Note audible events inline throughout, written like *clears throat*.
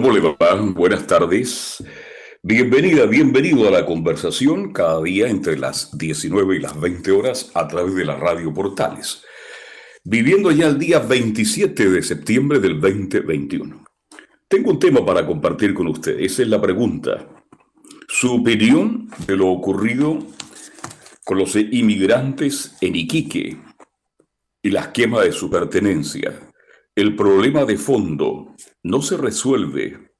¿Cómo le va? Buenas tardes. Bienvenida, bienvenido a la conversación cada día entre las 19 y las 20 horas a través de la radio Portales. Viviendo ya el día 27 de septiembre del 2021. Tengo un tema para compartir con usted. Esa es la pregunta. Su opinión de lo ocurrido con los inmigrantes en Iquique y las quemas de su pertenencia. El problema de fondo no se resuelve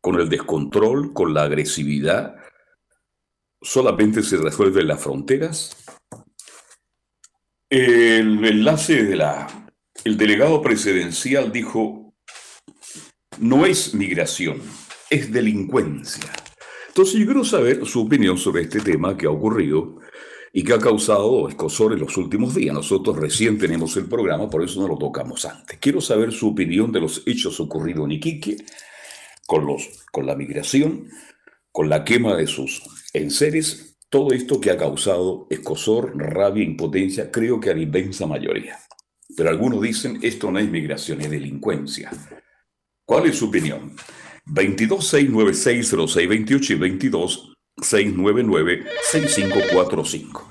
con el descontrol, con la agresividad, solamente se resuelven las fronteras. El enlace de la... El delegado presidencial dijo, no es migración, es delincuencia. Entonces yo quiero saber su opinión sobre este tema que ha ocurrido y que ha causado escosor en los últimos días. Nosotros recién tenemos el programa, por eso no lo tocamos antes. Quiero saber su opinión de los hechos ocurridos en Iquique con, los, con la migración, con la quema de sus enseres, todo esto que ha causado escosor, rabia, impotencia, creo que a la inmensa mayoría. Pero algunos dicen, esto no es migración, es delincuencia. ¿Cuál es su opinión? 22-696-0628 y 22-699-6545.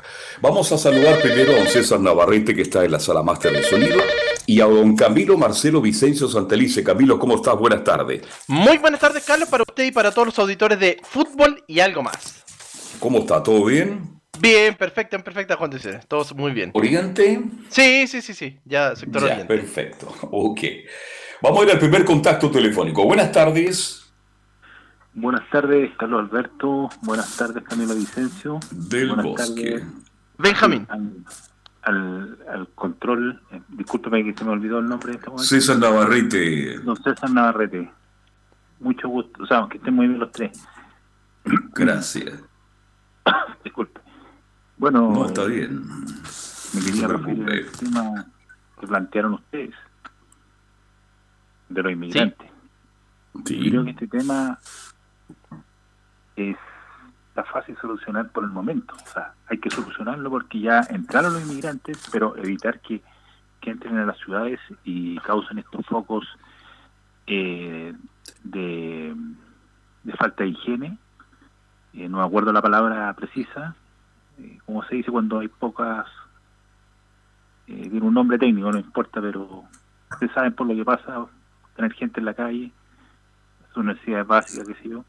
Vamos a saludar primero a don César Navarrete, que está en la sala máster de sonido, y a don Camilo Marcelo Vicencio Santelice. Camilo, ¿cómo estás? Buenas tardes. Muy buenas tardes, Carlos, para usted y para todos los auditores de fútbol y algo más. ¿Cómo está? ¿Todo bien? Bien, perfecto, en perfecta condiciones. Todos muy bien. ¿Oriente? Sí, sí, sí, sí. Ya, sector ya, oriente. Perfecto. *laughs* Ok. Vamos a ir al primer contacto telefónico. Buenas tardes. Buenas tardes, Carlos Alberto. Buenas tardes, Camilo Vicencio. Del Buenas Bosque. tardes Benjamín. Al, al, al control, eh, discúlpeme que se me olvidó el nombre de este momento. César Navarrete. Don César Navarrete. Mucho gusto. O sea, que estén muy bien los tres. Gracias. *coughs* Disculpe. Bueno, No, está bien. me quería se referir al tema que plantearon ustedes de los inmigrantes. Sí. Creo que este tema es está fácil solucionar por el momento. O sea, hay que solucionarlo porque ya entraron los inmigrantes, pero evitar que, entren a las ciudades y causen estos focos eh, de, falta de higiene. Eh, no acuerdo la palabra precisa. Eh, como se dice cuando hay pocas... Eh, tiene un nombre técnico, no importa, pero ustedes saben por lo que pasa, tener gente en la calle, sus necesidades básicas, qué sé yo.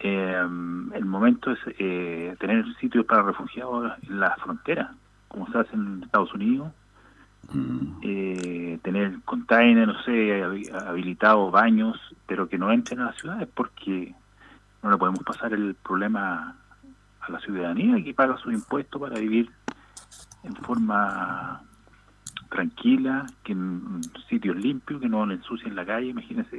Eh, el momento es eh, tener sitios para refugiados en la frontera, como se hace en Estados Unidos. Eh, tener containers, no sé, habi- habilitados baños, pero que no entren a las ciudades porque no le podemos pasar el problema a la ciudadanía que paga sus impuestos para vivir en forma tranquila, que en sitios limpios, que no le ensucien la calle, imagínense.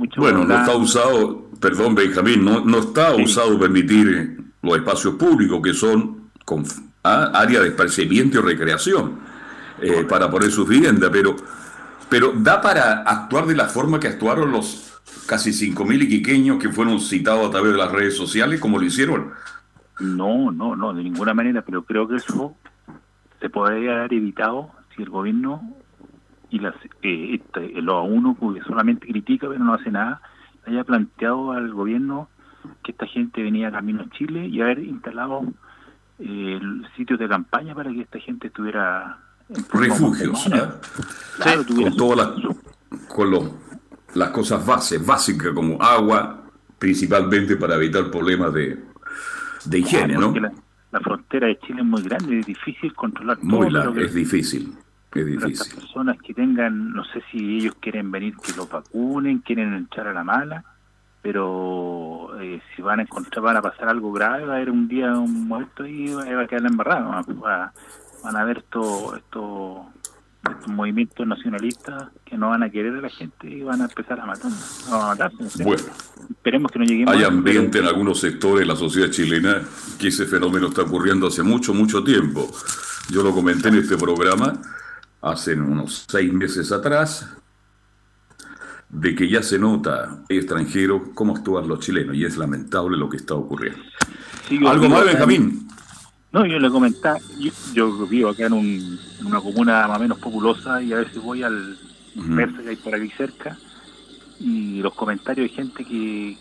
Mucho Bueno, no está usado, perdón Benjamín, no, no está Sí. usado permitir los espacios públicos que son con, ah, área de esparcimiento y recreación eh, para poner sus viviendas, pero, pero da para actuar de la forma que actuaron los casi 5.000 iquiqueños que fueron citados a través de las redes sociales, como lo hicieron. No, no, no, de ninguna manera, pero creo que eso se podría haber evitado si el gobierno y las eh, este, los uno que solamente critica pero no hace nada, haya planteado al gobierno que esta gente venía camino a Chile y haber instalado eh, sitios de campaña para que esta gente estuviera en Refugios. ¿ah? Claro, con todas las, con los- las cosas bases, básicas como agua, principalmente para evitar problemas de, de higiene, Claro, ¿no? La, la frontera de Chile es muy grande, es difícil controlar. Muy que- es difícil, estas difícil. personas que tengan, no sé si ellos quieren venir que los vacunen, quieren entrar a la mala, pero eh, si van a encontrar, van a pasar algo grave, va a haber un día un muerto y va va a quedar. ¿no? Va- van a ver estos estos movimientos nacionalistas que no van a querer a la gente y van a empezar a matar, a matarse. Bueno, esperemos que no lleguemos. Hay ambiente en algunos sectores de la sociedad chilena que ese fenómeno está ocurriendo hace mucho, mucho tiempo. Yo lo comenté en este programa hace unos seis meses atrás, de que ya se nota extranjero cómo actúan los chilenos y es lamentable lo que está ocurriendo. ¿Algo más, Benjamín? No, yo le comentaba, yo, vivo acá en, una comuna más o menos populosa y a veces voy al uh que hay por aquí cerca y los comentarios de gente que,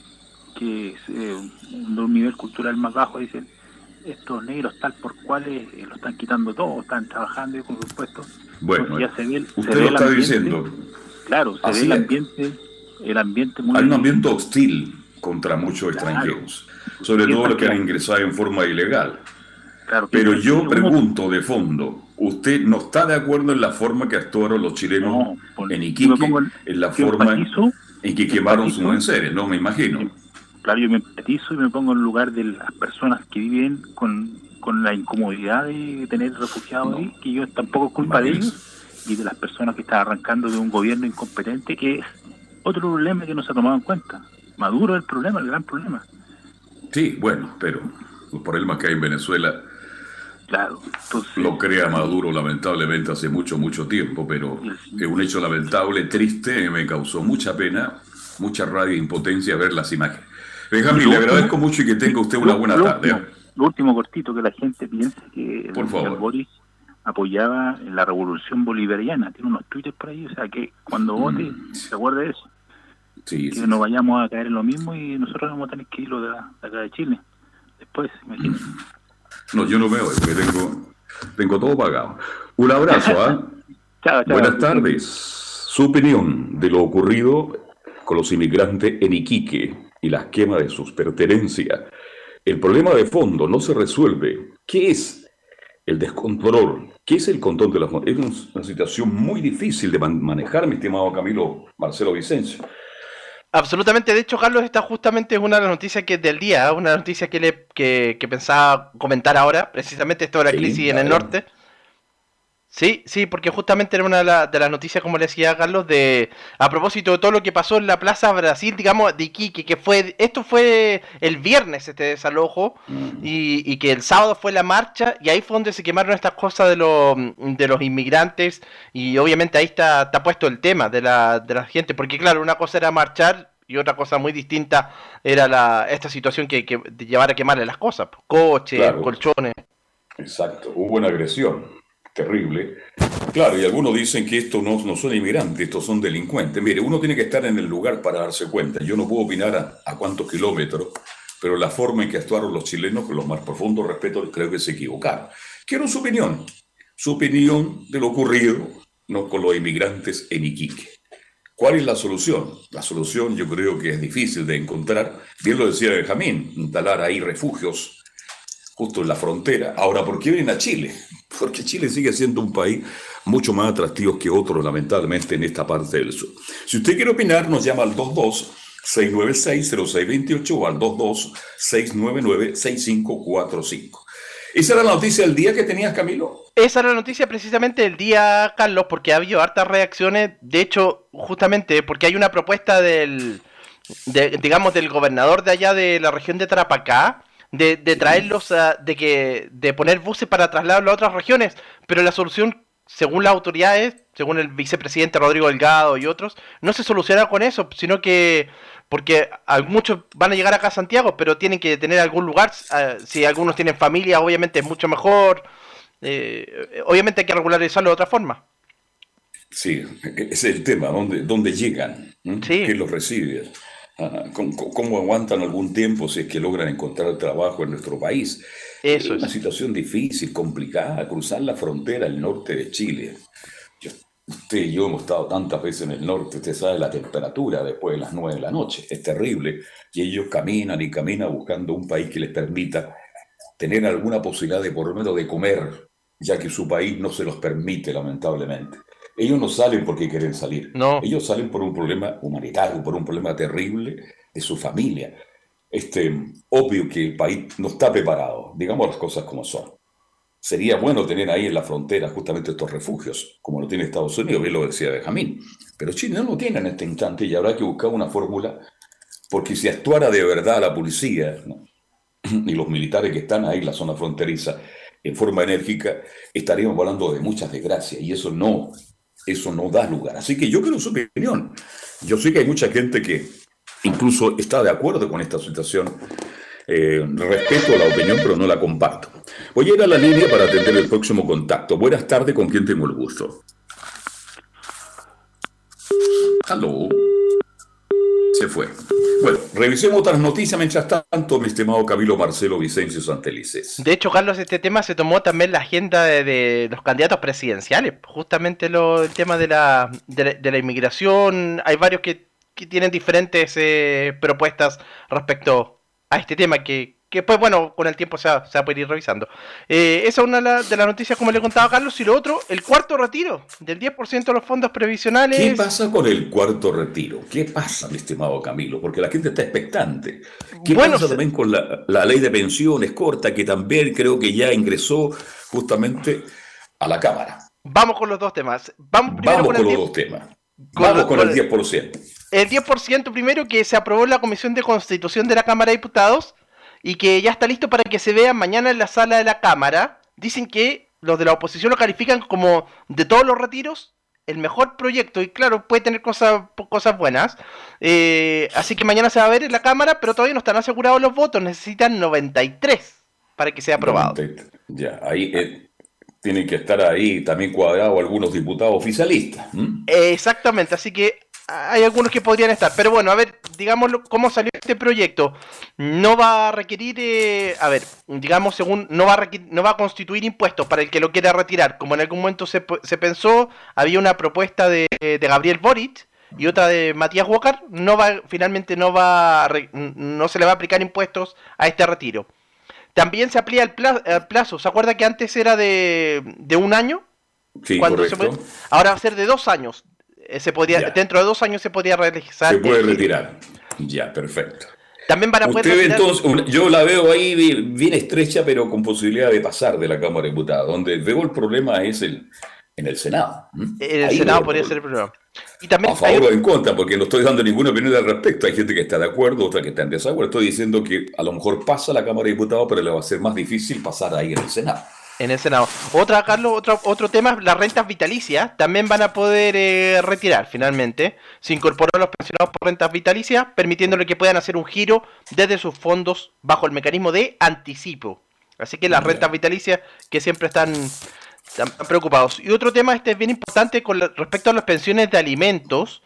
que es eh, de un nivel cultural más bajo dicen estos negros tal por cuales eh, lo están quitando todo, están trabajando y con sus puestos. Bueno, ya se ve, usted lo está diciendo. Claro, se ve el ambiente, el ambiente muy... Hay un ambiente hostil contra muchos extranjeros, sobre todo los que han ingresado en forma ilegal. Pero yo pregunto de fondo, ¿usted no está de acuerdo en la forma que actuaron los chilenos en Iquique, en la forma en que quemaron sus enseres, no me imagino? Claro, yo me empatizo y me pongo en lugar de las personas que viven con, la incomodidad de tener refugiados ahí, que yo tampoco es culpa de ellos, y de las personas que están arrancando de un gobierno incompetente, que es otro problema que no se ha tomado en cuenta. Maduro es el problema, el gran problema. Sí, bueno, pero los problemas que hay en Venezuela Claro, lo crea Maduro lamentablemente hace mucho, mucho tiempo, pero es un hecho lamentable, triste, me causó mucha pena, mucha rabia e impotencia ver las imágenes. Benjamín, le agradezco mucho y que tenga usted una buena tarde. ¿eh? Lo último cortito, que la gente piense que el señor Boris apoyaba la revolución bolivariana, tiene unos tweets por ahí, o sea que cuando mm. vote se acuerde de eso. Sí, que no vayamos a caer en lo mismo y nosotros vamos a tener que irlo de, acá de Chile. Después, imagínense. No, yo no veo, que tengo, tengo todo pagado. Un abrazo, ¿ah? *laughs* Buenas tardes. Su opinión de lo ocurrido con los inmigrantes en Iquique y la quema de sus pertenencias. El problema de fondo no se resuelve. ¿Qué es el descontrol? ¿Qué es el control de las Es una situación muy difícil de manejar, mi estimado Camilo Marcelo Vicencio. Absolutamente, de hecho, Carlos, esta justamente es una de las noticias que del día, ¿eh? una noticia que, le, que, pensaba comentar ahora, precisamente esto de la crisis en el norte. Sí, sí, porque justamente era una de, las noticias, como le decía Carlos, de a propósito de todo lo que pasó en la Plaza Brasil, digamos, de Iquique, que fue, esto fue el viernes este desalojo, mm. y, que el sábado fue la marcha, y ahí fue donde se quemaron estas cosas de, los de los inmigrantes, y obviamente ahí está, está puesto el tema de la, de la gente, porque claro, una cosa era marchar, y otra cosa muy distinta era la, esta situación que, que de llevar a quemarle las cosas, coches, colchones. Exacto, hubo una agresión terrible. Claro, y algunos dicen que estos no, son inmigrantes, estos son delincuentes. Mire, uno tiene que estar en el lugar para darse cuenta. Yo no puedo opinar a, cuántos kilómetros, pero la forma en que actuaron los chilenos, con los más profundos respetos, creo que se equivocaron. Quiero su opinión, su opinión de lo ocurrido ¿no? con los inmigrantes en Iquique. ¿Cuál es la solución? La solución yo creo que es difícil de encontrar. Bien lo decía Benjamín, instalar ahí refugios justo en la frontera. Ahora, ¿por qué vienen a Chile? *laughs* Porque Chile sigue siendo un país mucho más atractivo que otros, lamentablemente, en esta parte del sur. Si usted quiere opinar, nos llama al 22 696-0628 o al 22-699-6545. ¿Esa era la noticia del día que tenías, Camilo? Esa era la noticia precisamente del día, Carlos, porque ha habido hartas reacciones. De hecho, justamente porque hay una propuesta del, digamos, del gobernador de allá de la región de Tarapacá, de, de traerlos, a, de que de poner buses para trasladarlos a otras regiones, pero la solución, según las autoridades, según el vicepresidente Rodrigo Delgado y otros, no se soluciona con eso, sino que porque muchos van a llegar acá a Santiago, pero tienen que tener algún lugar, ah, si algunos tienen familia, obviamente es mucho mejor, eh, obviamente hay que regularizarlo de otra forma. Sí, ese es el tema, ¿dónde, dónde llegan? ¿Quién los recibe? ¿Cómo, aguantan algún tiempo si es que logran encontrar trabajo en nuestro país? Eso es una situación difícil, complicada, cruzar la frontera al norte de Chile. usted y yo hemos estado tantas veces en el norte, usted sabe la temperatura después de las nueve de la noche, es terrible. Y ellos caminan y caminan buscando un país que les permita tener alguna posibilidad de por lo menos de comer, ya que su país no se los permite, lamentablemente. Ellos no salen porque quieren salir. No. Ellos salen por un problema humanitario, por un problema terrible de su familia. Este, obvio que el país no está preparado, digamos las cosas como son. sería bueno tener ahí en la frontera justamente estos refugios, como lo tiene Estados Unidos, bien lo decía Benjamín. Pero Chile no lo tiene en este instante y habrá que buscar una fórmula, porque si actuara de verdad la policía y los militares que están ahí en la zona fronteriza en forma enérgica, estaríamos hablando de muchas desgracias y eso no, eso no da lugar. Así que yo quiero su opinión. Yo sé que hay mucha gente que incluso está de acuerdo con esta situación. Eh, respeto la opinión, pero no la comparto. Voy a ir a la línea para atender el próximo contacto. Buenas tardes, ¿con quién tengo el gusto? Se fue. Bueno, revisemos otras noticias mientras tanto, mi estimado Camilo Marcelo Vicencio Santelices. De hecho, Carlos, este tema se tomó también la agenda de, los candidatos presidenciales. Justamente el tema de la, de la, inmigración. Hay varios que, tienen diferentes eh, propuestas respecto a este tema que, que pues bueno, con el tiempo se va, a poder ir revisando. Eh, esa es una de las noticias, como le contaba Carlos, y lo otro, el cuarto retiro del 10% de los fondos previsionales. ¿Qué pasa con el cuarto retiro? ¿Qué pasa, mi estimado Camilo? Porque la gente está expectante. ¿Qué pasa también con la, ley de pensiones corta, que también creo que ya ingresó justamente a la Cámara? Vamos con los dos temas. Vamos, primero con, los dos temas. Vamos con, el 10%. El 10% primero que se aprobó en la Comisión de Constitución de la Cámara de Diputados y que ya está listo para que se vea mañana en la sala de la Cámara. Dicen que los de la oposición lo califican como de todos los retiros el mejor proyecto y claro, puede tener cosas, cosas buenas. Eh, así que mañana se va a ver en la Cámara, pero todavía no están asegurados los votos, necesitan 93 para que sea aprobado. Ya, ahí eh, tienen que estar ahí también cuadrados algunos diputados oficialistas. Exactamente, así que hay algunos que podrían estar. Pero bueno, a ver, digamos cómo salió este proyecto. No va a requerir, eh, a ver, digamos, según, no va, a no va a constituir impuestos para el que lo quiera retirar. Como en algún momento se, se pensó, había una propuesta de, Gabriel Boric y otra de Matías Walker. No va, finalmente no va, no se le va a aplicar impuestos a este retiro. También se amplía el plazo. ¿Se acuerda que antes era de, de un año? Sí, correcto. ahora va a ser de dos años. Eh, se podía, dentro de dos años se podía realizar. Se puede retirar. Ya, perfecto. También van a poder yo la veo ahí bien estrecha, pero con posibilidad de pasar de la Cámara de Diputados. Donde veo el problema es el, en el Senado. En el Senado podría ser el problema. Y también a favor o en contra, porque no estoy dando ninguna opinión al respecto. Hay gente que está de acuerdo, otra que está en desacuerdo. Estoy diciendo que a lo mejor pasa la Cámara de Diputados, pero le va a ser más difícil pasar ahí en el Senado en el Senado. Otra, Carlos, otro, otro tema, las rentas vitalicias también van a poder eh, retirar finalmente. Se incorporó a los pensionados por rentas vitalicias, permitiéndole que puedan hacer un giro desde sus fondos bajo el mecanismo de anticipo. Así que las rentas vitalicias que siempre están, están, preocupados. Y otro tema, este es bien importante con respecto a las pensiones de alimentos,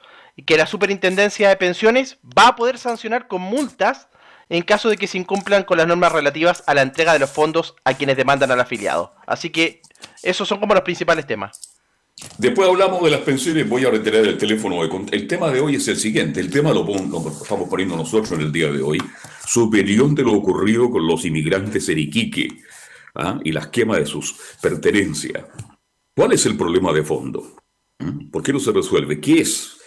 que la Superintendencia de Pensiones va a poder sancionar con multas en caso de que se incumplan con las normas relativas a la entrega de los fondos a quienes demandan al afiliado. Así que esos son como los principales temas. Después hablamos de las pensiones, voy a retirar el teléfono. El tema de hoy es el siguiente, el tema lo, estamos poniendo nosotros en el día de hoy, superior de lo ocurrido con los inmigrantes en Iquique ¿ah? y las quemas de sus pertenencias. ¿Cuál es el problema de fondo? ¿Mm? ¿Por qué no se resuelve? ¿Qué es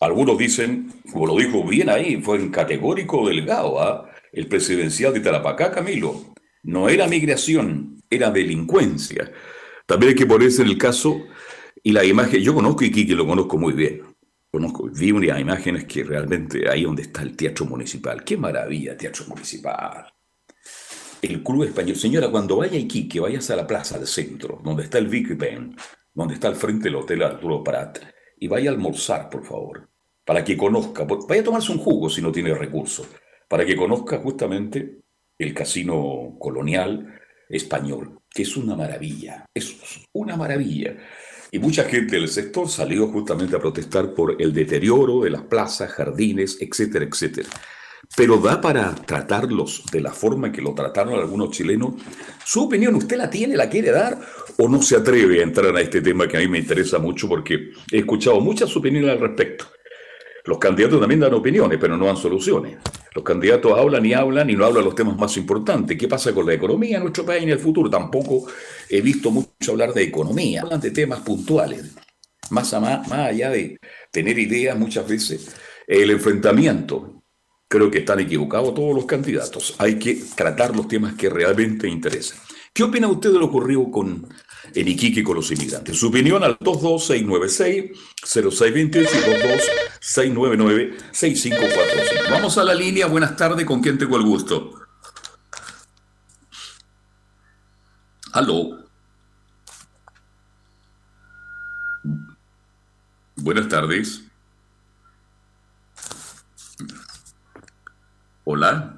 algunos dicen, como lo dijo bien ahí, fue en categórico delgado, ¿ah? el presidencial de Tarapacá, Camilo. No era migración, era delincuencia. También hay que ponerse en el caso y la imagen, yo conozco Iquique, lo conozco muy bien. Conozco, vi unas imágenes que realmente ahí donde está el teatro municipal. Qué maravilla, teatro municipal. El club español. Señora, cuando vaya a Iquique, vayas a la plaza del centro, donde está el Vicky Pen, donde está al frente del Hotel Arturo Prat y vaya a almorzar, por favor, para que conozca, vaya a tomarse un jugo si no tiene recursos, para que conozca justamente el casino colonial español, que es una maravilla, es una maravilla. Y mucha gente del sector salió justamente a protestar por el deterioro de las plazas, jardines, etcétera, etcétera pero da para tratarlos de la forma que lo trataron algunos chilenos. ¿Su opinión usted la tiene, la quiere dar o no se atreve a entrar a este tema que a mí me interesa mucho porque he escuchado muchas opiniones al respecto? Los candidatos también dan opiniones, pero no dan soluciones. Los candidatos hablan y hablan y no hablan los temas más importantes. ¿Qué pasa con la economía en nuestro país en el futuro? Tampoco he visto mucho hablar de economía. Hablan de temas puntuales. Más, más, más allá de tener ideas muchas veces. El enfrentamiento Creo que están equivocados todos los candidatos. Hay que tratar los temas que realmente interesan. ¿Qué opina usted de lo ocurrido con, en Iquique con los inmigrantes? Su opinión al 22696-0628 y 22699-6545. Vamos a la línea. Buenas tardes. ¿Con quién tengo el gusto? Aló. Buenas tardes. Hola.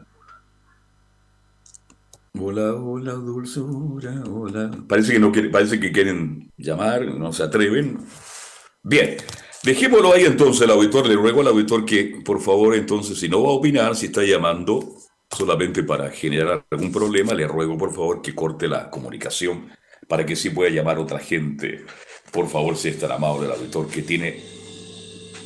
Hola, hola, dulzura, hola. Parece que no quiere, parece que quieren llamar, no se atreven. Bien, dejémoslo ahí entonces el auditor. Le ruego al auditor que, por favor, entonces, si no va a opinar, si está llamando solamente para generar algún problema, le ruego, por favor, que corte la comunicación para que sí pueda llamar otra gente. Por favor, si es tan amable el auditor que tiene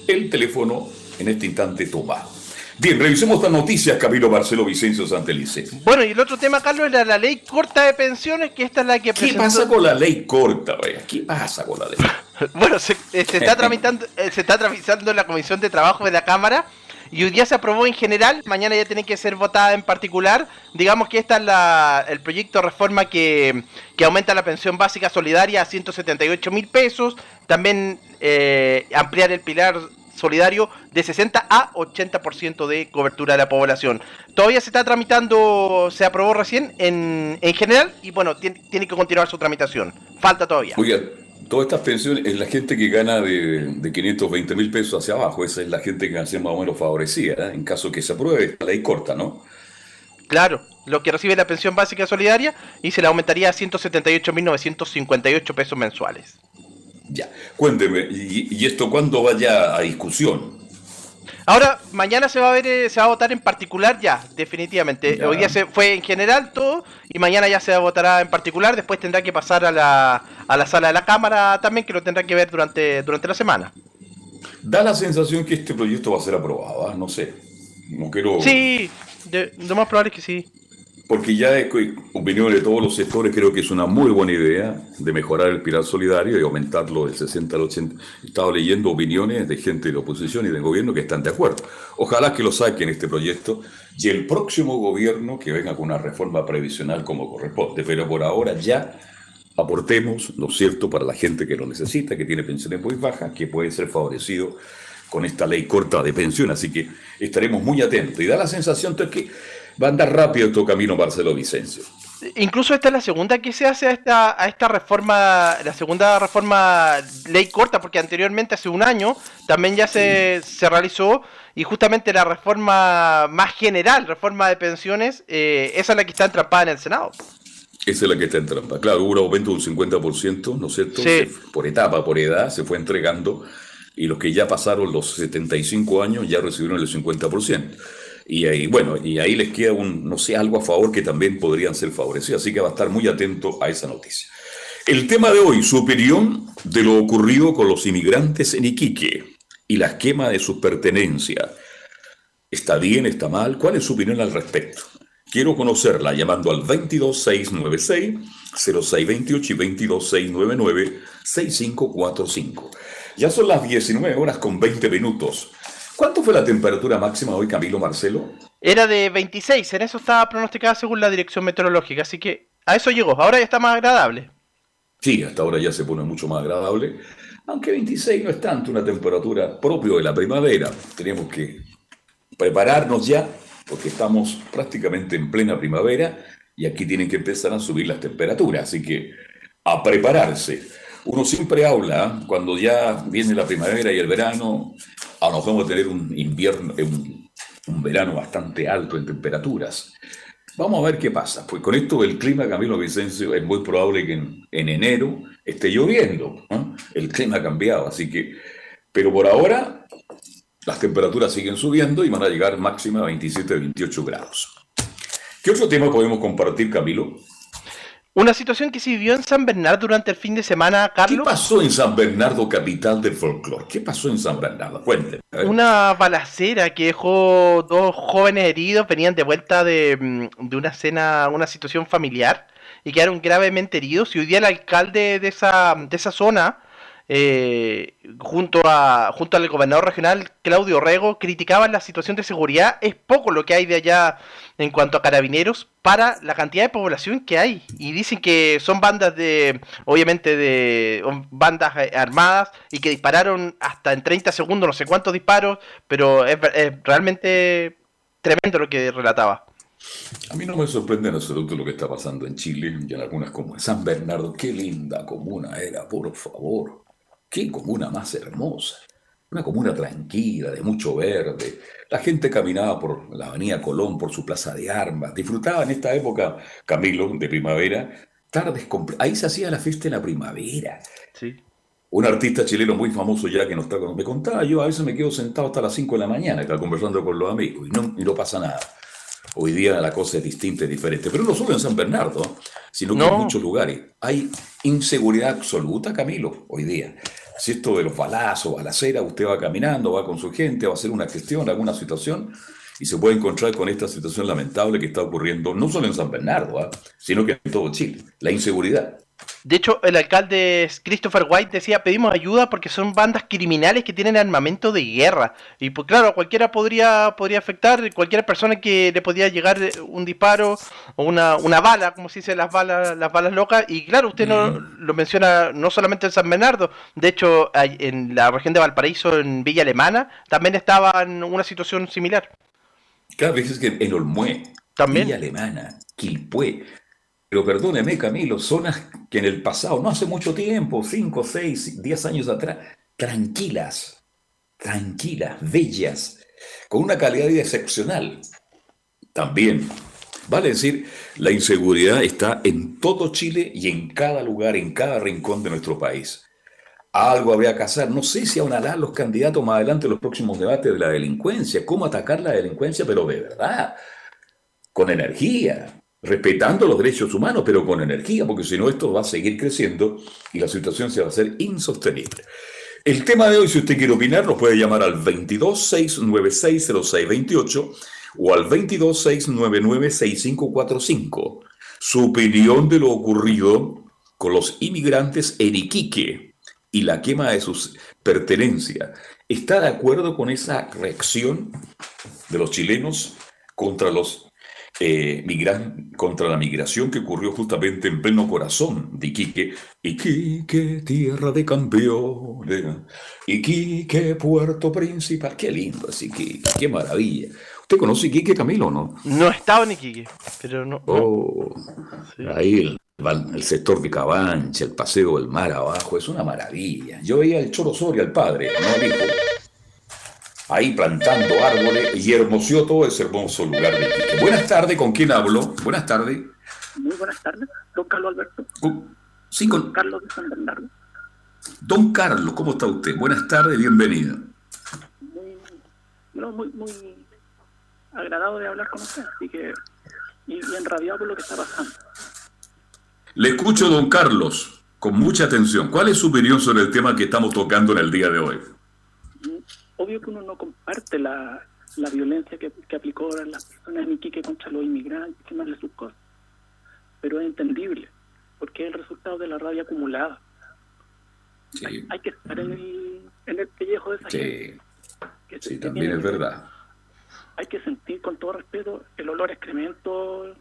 el teléfono en este instante tomado. Bien, revisemos estas noticias, Camilo Marcelo Vicencio Santelice. Bueno, y el otro tema, Carlos, era la ley corta de pensiones, que esta es la que ¿Qué pasa con la ley corta, vaya? ¿Qué pasa con la ley? *laughs* bueno, se, eh, se está tramitando, eh, se está tramitando en la Comisión de Trabajo de la Cámara y hoy día se aprobó en general, mañana ya tiene que ser votada en particular. Digamos que esta es la, el proyecto de reforma que, que aumenta la pensión básica solidaria a 178 mil pesos, también eh, ampliar el pilar solidario de 60 a 80% de cobertura de la población. Todavía se está tramitando, se aprobó recién en, en general y bueno, tiene, tiene que continuar su tramitación. Falta todavía. Oiga, todas estas pensiones es la gente que gana de, de 520 mil pesos hacia abajo, esa es la gente que va a ser más o menos favorecida, ¿eh? en caso que se apruebe la ley corta, ¿no? Claro, lo que recibe la pensión básica solidaria y se le aumentaría a 178.958 pesos mensuales. Ya, cuénteme, ¿y, y esto cuándo vaya a discusión? Ahora, mañana se va a ver, eh, se va a votar en particular ya, definitivamente. Ya. Hoy día se fue en general todo y mañana ya se votará en particular. Después tendrá que pasar a la, a la sala de la Cámara también, que lo tendrá que ver durante, durante la semana. Da la sensación que este proyecto va a ser aprobado, ¿ah? no sé. No quiero. Sí, de- lo más probable es que sí. Porque ya cu- opinión de todos los sectores creo que es una muy buena idea de mejorar el pilar solidario y aumentarlo del 60 al 80. He estado leyendo opiniones de gente de la oposición y del gobierno que están de acuerdo. Ojalá que lo saquen este proyecto y el próximo gobierno que venga con una reforma previsional como corresponde. Pero por ahora ya aportemos, ¿no es cierto?, para la gente que lo necesita, que tiene pensiones muy bajas, que puede ser favorecido con esta ley corta de pensión. Así que estaremos muy atentos. Y da la sensación de que va a andar rápido este camino Marcelo Vicencio. Incluso esta es la segunda que se hace a esta, a esta reforma, la segunda reforma ley corta, porque anteriormente, hace un año, también ya se, se realizó, y justamente la reforma más general, reforma de pensiones, eh, esa es la que está entrampada en el Senado. Esa es la que está en trampa. Claro, hubo un aumento de un 50%, ¿no es cierto? Sí. Por etapa, por edad, se fue entregando. Y los que ya pasaron los 75 años ya recibieron el 50%. Y ahí, bueno, y ahí les queda un, no sé, algo a favor que también podrían ser favorecidos. Así que va a estar muy atento a esa noticia. El tema de hoy, su opinión de lo ocurrido con los inmigrantes en Iquique y la esquema de sus pertenencias. ¿Está bien? ¿Está mal? ¿Cuál es su opinión al respecto? Quiero conocerla llamando al 22696-0628 y 22699-6545. Ya son las 19 horas con 20 minutos. ¿Cuánto fue la temperatura máxima hoy, Camilo Marcelo? Era de 26, en eso estaba pronosticada según la dirección meteorológica, así que a eso llegó, ahora ya está más agradable. Sí, hasta ahora ya se pone mucho más agradable. Aunque 26 no es tanto una temperatura propio de la primavera. Tenemos que prepararnos ya, porque estamos prácticamente en plena primavera y aquí tienen que empezar a subir las temperaturas. Así que a prepararse. Uno siempre habla, cuando ya viene la primavera y el verano, a lo mejor vamos a tener un invierno, eh, un, un verano bastante alto en temperaturas. Vamos a ver qué pasa. Pues con esto del clima, Camilo Vicencio, es muy probable que en, en enero esté lloviendo. El clima ha cambiado, así que. Pero por ahora, las temperaturas siguen subiendo y van a llegar máxima a 27, 28 grados. ¿Qué otro tema podemos compartir, Camilo? Una situación que se vivió en San Bernardo durante el fin de semana, ¿Qué Carlos. pasó en San Bernardo, capital del folclore? ¿Qué pasó en San Bernardo? Ver. Una balacera que dejó dos jóvenes heridos, venían de vuelta de, mm, de una cena, una situación familiar, y quedaron gravemente heridos. Y hoy día el alcalde de esa, de esa zona eh, junto, a, junto al gobernador regional Claudio Rego, criticaban la situación de seguridad. Es poco lo que hay de allá en cuanto a carabineros para la cantidad de población que hay. Y dicen que son bandas de, obviamente, de bandas eh, armadas y que dispararon hasta en 30 segundos, no sé cuántos disparos, pero es, es realmente tremendo lo que relataba. A mí no me sorprende en absoluto lo que está pasando en Chile y en algunas comunas. San Bernardo, qué linda comuna era, por favor. Qué comuna más hermosa. Una comuna tranquila, de mucho verde. La gente caminaba por la Avenida Colón, por su plaza de armas. Disfrutaba en esta época, Camilo, de primavera, tardes Ahí se hacía la fiesta en la primavera. Sí. Un artista chileno muy famoso ya que nos está me contaba, yo a veces me quedo sentado hasta las 5 de la mañana, está conversando con los amigos y no, y no pasa nada. Hoy día la cosa es distinta y diferente, pero no solo en San Bernardo, sino que en muchos lugares. Hay inseguridad absoluta, Camilo, hoy día. Si esto de los balazos, balacera, usted va caminando, va con su gente, va a hacer una gestión, alguna situación, y se puede encontrar con esta situación lamentable que está ocurriendo no solo en San Bernardo, ¿ah? sino que en todo Chile, la inseguridad. De hecho, el alcalde Christopher White decía, pedimos ayuda porque son bandas criminales que tienen armamento de guerra. Y pues claro, cualquiera podría, podría afectar, cualquier persona que le podía llegar un disparo o una, una bala, como se dice las balas, las balas locas. Y claro, usted no, lo menciona no solamente en San Bernardo, de hecho en la región de Valparaíso, en Villa Alemana, también estaba en una situación similar. Claro, es que en Olmué, también. Villa Alemana, Quilpué, pero perdóneme, Camilo, zonas que en el pasado, no hace mucho tiempo, 5, 6, 10 años atrás, tranquilas, tranquilas, bellas, con una calidad de vida excepcional. También, vale decir, la inseguridad está en todo Chile y en cada lugar, en cada rincón de nuestro país. Algo habría que hacer. No sé si aún harán los candidatos más adelante los próximos debates de la delincuencia, cómo atacar la delincuencia, pero de verdad, con energía, respetando los derechos humanos, pero con energía, porque si no esto va a seguir creciendo y la situación se va a hacer insostenible. El tema de hoy, si usted quiere opinar, nos puede llamar al 226960628 o al 226996545. Su opinión de lo ocurrido con los inmigrantes en Iquique y la quema de sus pertenencias. ¿Está de acuerdo con esa reacción de los chilenos contra los eh, contra la migración que ocurrió justamente en pleno corazón de Iquique. Iquique, tierra de campeones. Iquique, puerto principal. Qué lindo es Iquique, qué maravilla. ¿Usted conoce Iquique, Camilo, no? No he estado en Iquique, pero no. Oh, Ahí el, sector de Cabancha, el paseo del mar abajo, es una maravilla. Yo veía el Choro Soria, el padre, no el hijo ahí plantando árboles y hermoseó todo ese hermoso lugar de Iquique. Buenas tardes, ¿con quién hablo? Buenas tardes. Muy buenas tardes, don Carlos Alberto. Sí, con... Don Carlos de San Bernardo. Don Carlos, ¿cómo está usted? Buenas tardes, bienvenido. Muy, no, muy, muy agradado de hablar con usted, así que y bien radiado por lo que está pasando. Le escucho, don Carlos, con mucha atención. ¿Cuál es su opinión sobre el tema que estamos tocando en el día de hoy? Obvio que uno no comparte la, la violencia que, que aplicó las personas en Iquique contra los inmigrantes, quemarle sus cosas. Pero es entendible, porque es el resultado de la rabia acumulada. Hay, que estar en el, en el pellejo de esa gente. sí, también es verdad. Hay que sentir con todo respeto el olor a excremento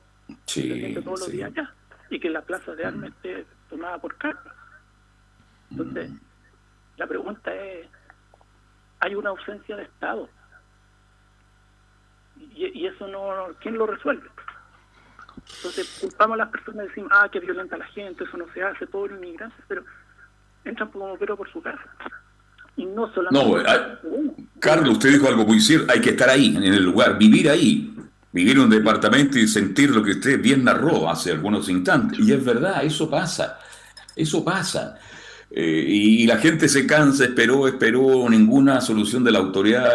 sí, todos los días allá. Y que la plaza de armas mm. esté tomada por cartas. Entonces, mm. la pregunta es hay una ausencia de Estado. Y, eso no, ¿quién lo resuelve? Entonces culpamos a las personas y decimos, ah, que violenta la gente, eso no se hace, pobre inmigrantes, pero entran como pero por su casa. Y no solamente... No, Carlos, usted dijo algo muy cierto, hay que estar ahí, en el lugar, vivir ahí, vivir en un departamento y sentir lo que usted bien narró hace algunos instantes. Y es verdad, eso pasa, eso pasa. Eh, y, la gente se cansa, esperó, esperó, ninguna solución de la autoridad,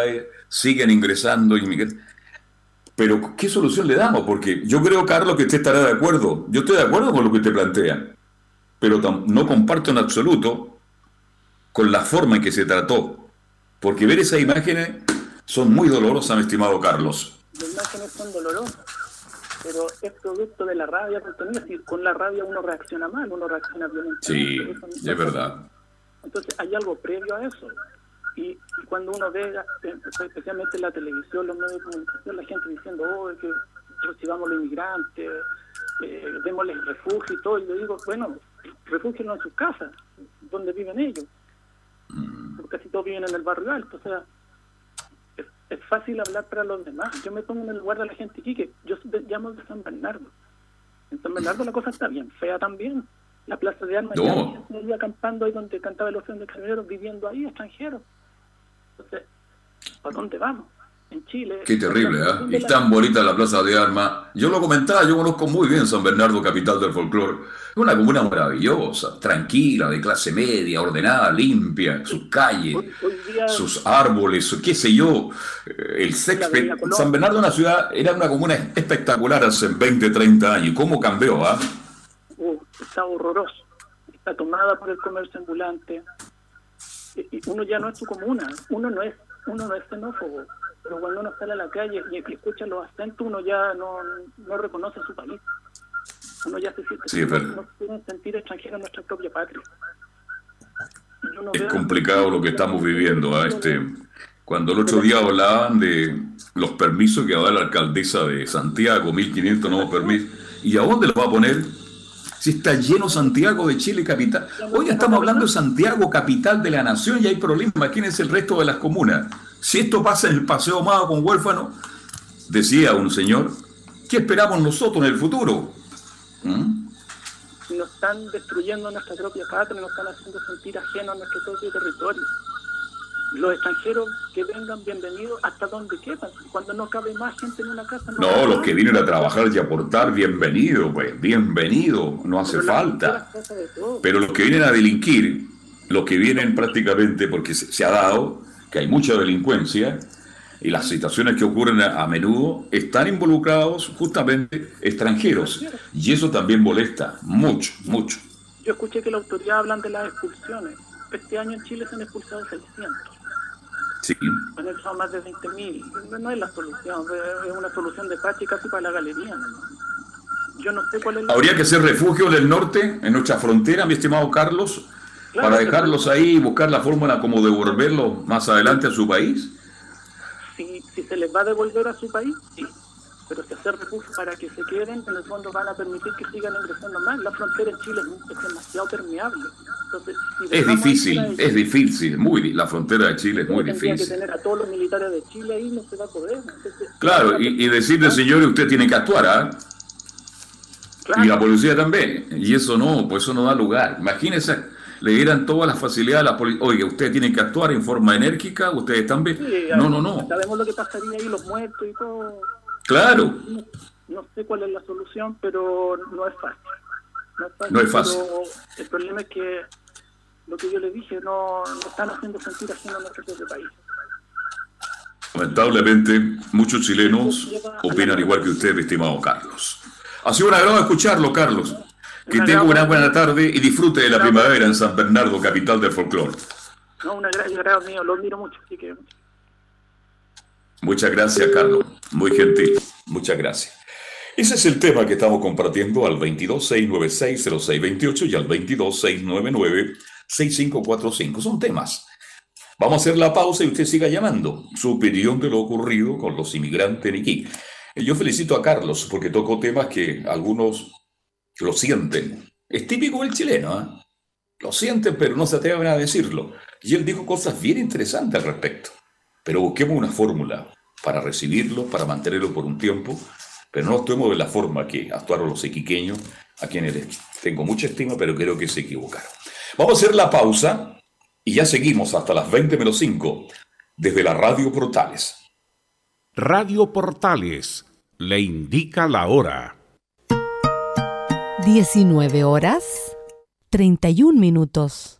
siguen ingresando inmigrantes. Pero, ¿qué solución le damos? Porque yo creo, Carlos, que usted estará de acuerdo. Yo estoy de acuerdo con lo que usted plantea, pero no comparto en absoluto con la forma en que se trató. Porque ver esas imágenes son muy dolorosas, mi estimado Carlos. Las imágenes son dolorosas pero es producto de la rabia, porque con la rabia uno reacciona mal, uno reacciona violentamente. Sí, es verdad. Entonces hay algo previo a eso. Y, cuando uno ve, especialmente en la televisión, los medios de comunicación, la gente diciendo, oh, que recibamos los inmigrantes, eh, démosles refugio y todo, y yo digo, bueno, refugio en sus casas, donde viven ellos. Mm. Porque casi todos viven en el barrio alto, o sea, es, fácil hablar para los demás. Yo me pongo en el lugar de la gente aquí, que yo llamo de San Bernardo. En San Bernardo la cosa está bien fea también. La plaza de armas, no. ya acampando ahí donde cantaba el Océano de Carneros, viviendo ahí, extranjeros. Entonces, ¿a dónde vamos? En Chile. Qué terrible, ¿eh? Y tan bonita la Plaza de Armas. Yo lo comentaba, yo conozco muy bien San Bernardo, capital del folclore. Es una comuna maravillosa, tranquila, de clase media, ordenada, limpia, sus calles, sus árboles, qué sé yo. Eh, el sexpe... San Bernardo, una ciudad, era una comuna espectacular hace 20, 30 años. ¿Cómo cambió, ah? está horroroso. Está tomada por el comercio ambulante. Uno ya no es su comuna, uno no es, uno no es xenófobo pero cuando uno sale a la calle y escucha los acentos, uno ya no, no reconoce su país. Uno ya se siente sí, no sentir extranjero en nuestra propia patria. Es complicado lo que estamos viviendo. ¿ah? este Cuando el otro día hablaban de los permisos que va a dar la alcaldesa de Santiago, 1.500 nuevos permisos, ¿y a dónde los va a poner? Si está lleno Santiago de Chile capital. Hoy estamos hablando de Santiago, capital de la nación, y hay problemas. Imagínense el resto de las comunas. Si esto pasa en el Paseo Mago con huérfano, decía un señor, ¿qué esperamos nosotros en el futuro? ¿Mm? Nos están destruyendo nuestra propia patria, nos están haciendo sentir ajenos a nuestro propio territorio. Los extranjeros que vengan bienvenidos hasta donde quepan. Cuando no cabe más gente en una casa. No, los que vienen a trabajar y aportar, bienvenido, pues, bienvenido, no hace falta. Pero los que vienen a delinquir, los que vienen prácticamente porque se ha dado, que hay mucha delincuencia y las situaciones que ocurren a, menudo están involucrados justamente extranjeros. Y eso también molesta mucho, mucho. Yo escuché que la autoridad hablan de las expulsiones. Este año en Chile se han expulsado 600. Sí. Han expulsado más de 20.000. No es la solución, es una solución de práctica casi para la galería. Yo no sé cuál es Habría que ser refugio del norte, en nuestra frontera, mi estimado Carlos, para dejarlos ahí y buscar la fórmula como devolverlos más adelante a su país? Si, si se les va a devolver a su país, sí. Pero si hacer refugio para que se queden, en el fondo van a permitir que sigan ingresando más. La frontera en Chile es demasiado permeable. es difícil, es difícil, muy la frontera de Chile es muy difícil. que tener a todos los militares de Chile ahí no se va a poder. claro, y, y, decirle, señores, usted tiene que actuar, ¿ah? Y la policía también. Y eso no, pues eso no da lugar. Imagínense le dieran todas las facilidades a la policía. Oye, ustedes tienen que actuar en forma enérgica, ustedes también. no, no, no. Sabemos lo que pasaría ahí, los muertos y todo. Claro. No, sé cuál es la solución, pero no es fácil. No es fácil. el problema es que lo que yo le dije no, no están haciendo sentir haciendo nuestro propio país. Lamentablemente, muchos chilenos opinan igual que usted, estimado Carlos. Ha sido un agrado escucharlo, Carlos. Que tenga una buena tarde y disfrute de la primavera en San Bernardo, capital del folclore. No, un agrado mío, lo admiro mucho. Así que... Muchas gracias, Carlos. Muy gentil. Muchas gracias. Ese es el tema que estamos compartiendo al 226960628 y al 226996545. Son temas. Vamos a hacer la pausa y usted siga llamando. Su opinión de lo ocurrido con los inmigrantes en Iquique. Yo felicito a Carlos porque tocó temas que algunos lo sienten. Es típico del chileno, ¿eh? Lo sienten, pero no se atreven a decirlo. Y él dijo cosas bien interesantes al respecto. Pero busquemos una fórmula para recibirlo, para mantenerlo por un tiempo, pero no actuemos de la forma que actuaron los equiqueños, a quienes tengo mucha estima, pero creo que se equivocaron. Vamos a hacer la pausa y ya seguimos hasta las 20 menos 5 desde la Radio Portales. Radio Portales le indica la hora. 19 horas 31 minutos.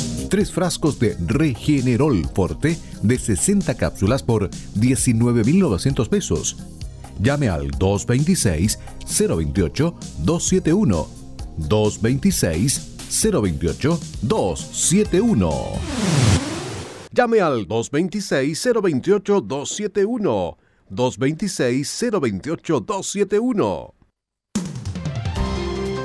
tres frascos de Regenerol Forte de 60 cápsulas por 19.900 pesos. Llame al 226-028-271. 226-028-271. Llame al 226-028-271. 226-028-271.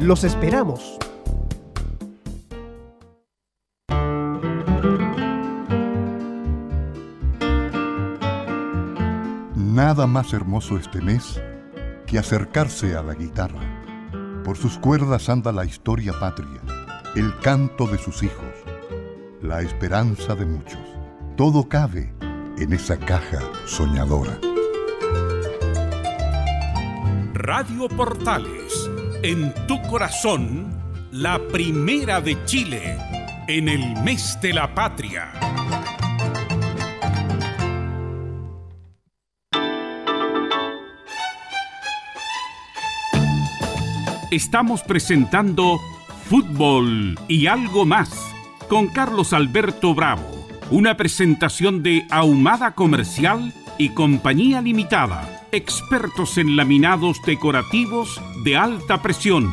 Los esperamos. Nada más hermoso este mes que acercarse a la guitarra. Por sus cuerdas anda la historia patria, el canto de sus hijos, la esperanza de muchos. Todo cabe en esa caja soñadora. Radio Portales en tu corazón, la primera de Chile, en el mes de la patria. Estamos presentando Fútbol y algo más con Carlos Alberto Bravo, una presentación de Ahumada Comercial y Compañía Limitada expertos en laminados decorativos de alta presión.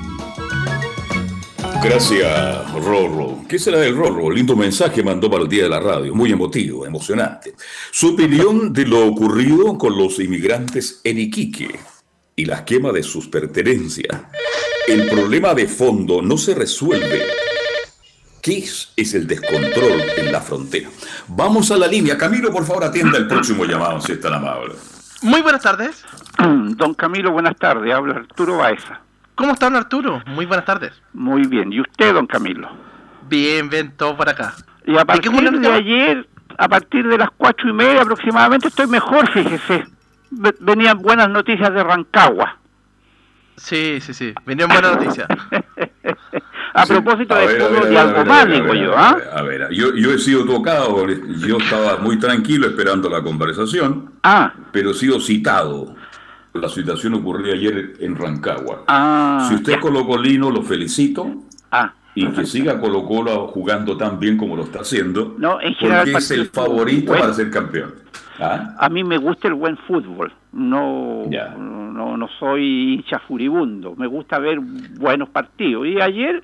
Gracias, Rorro. ¿Qué será del Rorro? Lindo mensaje mandó para el día de la radio, muy emotivo, emocionante. Su opinión de lo ocurrido con los inmigrantes en Iquique y la quema de sus pertenencias. El problema de fondo no se resuelve. ¿Qué es, el descontrol en la frontera? Vamos a la línea. Camilo, por favor, atienda el próximo llamado, si es tan amable. Muy buenas tardes. *clears throat* Don Camilo, buenas tardes. Habla Arturo Baeza. ¿Cómo está, don Arturo? Muy buenas tardes. Muy bien. ¿Y usted, don Camilo? Bien, bien, todo por acá. Y a partir de ayer, a partir de las cuatro y media aproximadamente, estoy mejor, fíjese. Venían buenas noticias de Rancagua. Sí, sí, sí. Venían buenas noticias. *laughs* a propósito de todo de algo más, digo yo. ¿ah? A ver, yo, yo he sido tocado, yo estaba muy tranquilo esperando la conversación, ah. pero he sido citado. La situación ocurrió ayer en Rancagua. Ah, si usted es colocolino, lo felicito. Ah. Y que siga Colo Colo jugando tan bien como lo está haciendo. No, en porque es el favorito para ser campeón. ¿Ah? A mí me gusta el buen fútbol. No, no, no soy hincha furibundo. Me gusta ver buenos partidos. Y ayer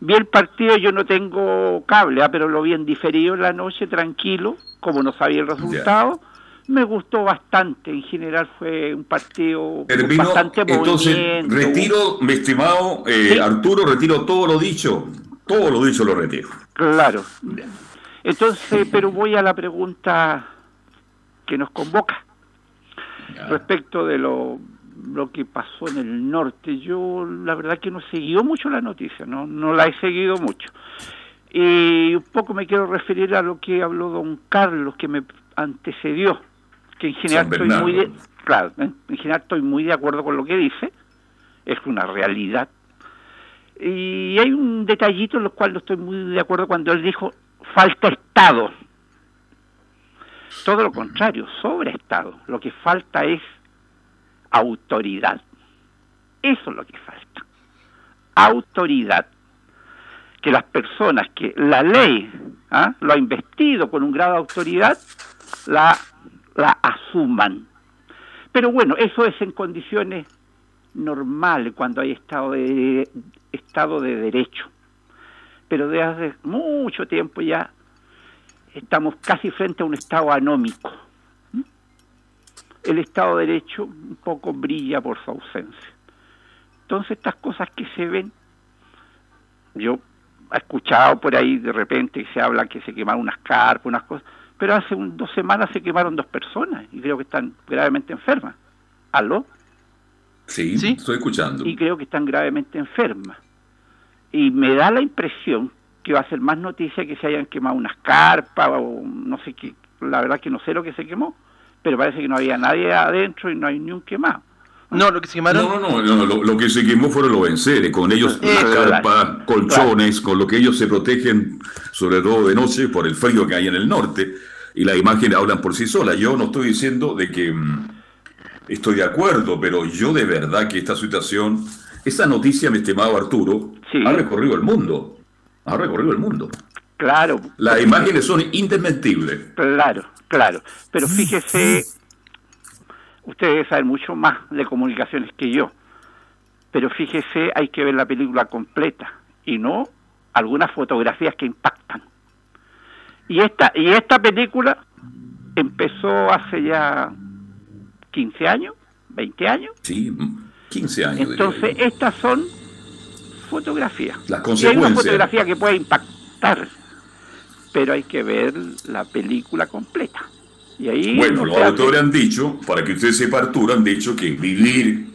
vi el partido, yo no tengo cable, ¿ah? pero lo vi en diferido en la noche, tranquilo, como no sabía el resultado. Me gustó bastante, en general fue un partido bastante Entonces, retiro, mi estimado eh, Arturo, retiro todo lo dicho, todo lo dicho lo retiro. Claro. Entonces, pero voy a la pregunta que nos convoca respecto de lo lo que pasó en el norte. Yo la verdad que no he seguido mucho la noticia, no, no la he seguido mucho. Y un poco me quiero referir a lo que habló don Carlos, que me antecedió, que en general estoy muy de, claro, en general estoy muy de acuerdo con lo que dice, es una realidad. Y hay un detallito en el cual no estoy muy de acuerdo cuando él dijo falta Estado. Todo lo contrario, sobre Estado. Lo que falta es autoridad. Eso es lo que falta. Autoridad. Que las personas que la ley ¿ah? lo ha investido con un grado de autoridad, la, la asuman. Pero bueno, eso es en condiciones normales, cuando hay estado de, estado de derecho. Pero desde hace mucho tiempo ya estamos casi frente a un estado anómico. El estado de derecho un poco brilla por su ausencia. Entonces estas cosas que se ven, yo he escuchado por ahí de repente que se habla que se quemaron unas carpas, unas cosas, pero hace dos semanas se quemaron dos personas y creo que están gravemente enfermas. ¿Aló? Sí, estoy escuchando. Y creo que están gravemente enfermas. Y me da la impresión que va a ser más noticia que se hayan quemado unas carpas o no sé qué. La verdad que no sé lo que se quemó, pero parece que no había nadie adentro y no hay ni un quemado. No, lo que se quemaron. No, no, no, lo, que se quemó fueron los enseres, con ellos las carpas, colchones, con lo que ellos se protegen, sobre todo de noche, por el frío que hay en el norte, y las imágenes hablan por sí solas. Yo no estoy diciendo de que mm, estoy de acuerdo, pero yo de verdad que esta situación, esta noticia, mi estimado Arturo, ha recorrido el mundo. Ha recorrido el mundo. Claro. Las imágenes son indesmentibles. Claro, claro. Pero fíjese, ustedes saben mucho más de comunicaciones que yo. Pero fíjese, hay que ver la película completa y no algunas fotografías que impactan. Y esta, y esta película empezó hace ya 15 años, 20 años. Sí, 15 años. Entonces, estas son fotografías. Las consecuencias. Y hay una fotografía que puede impactar, pero hay que ver la película completa. Y ahí bueno, los autores han dicho, para que usted sepa, Arturo, han dicho que vivir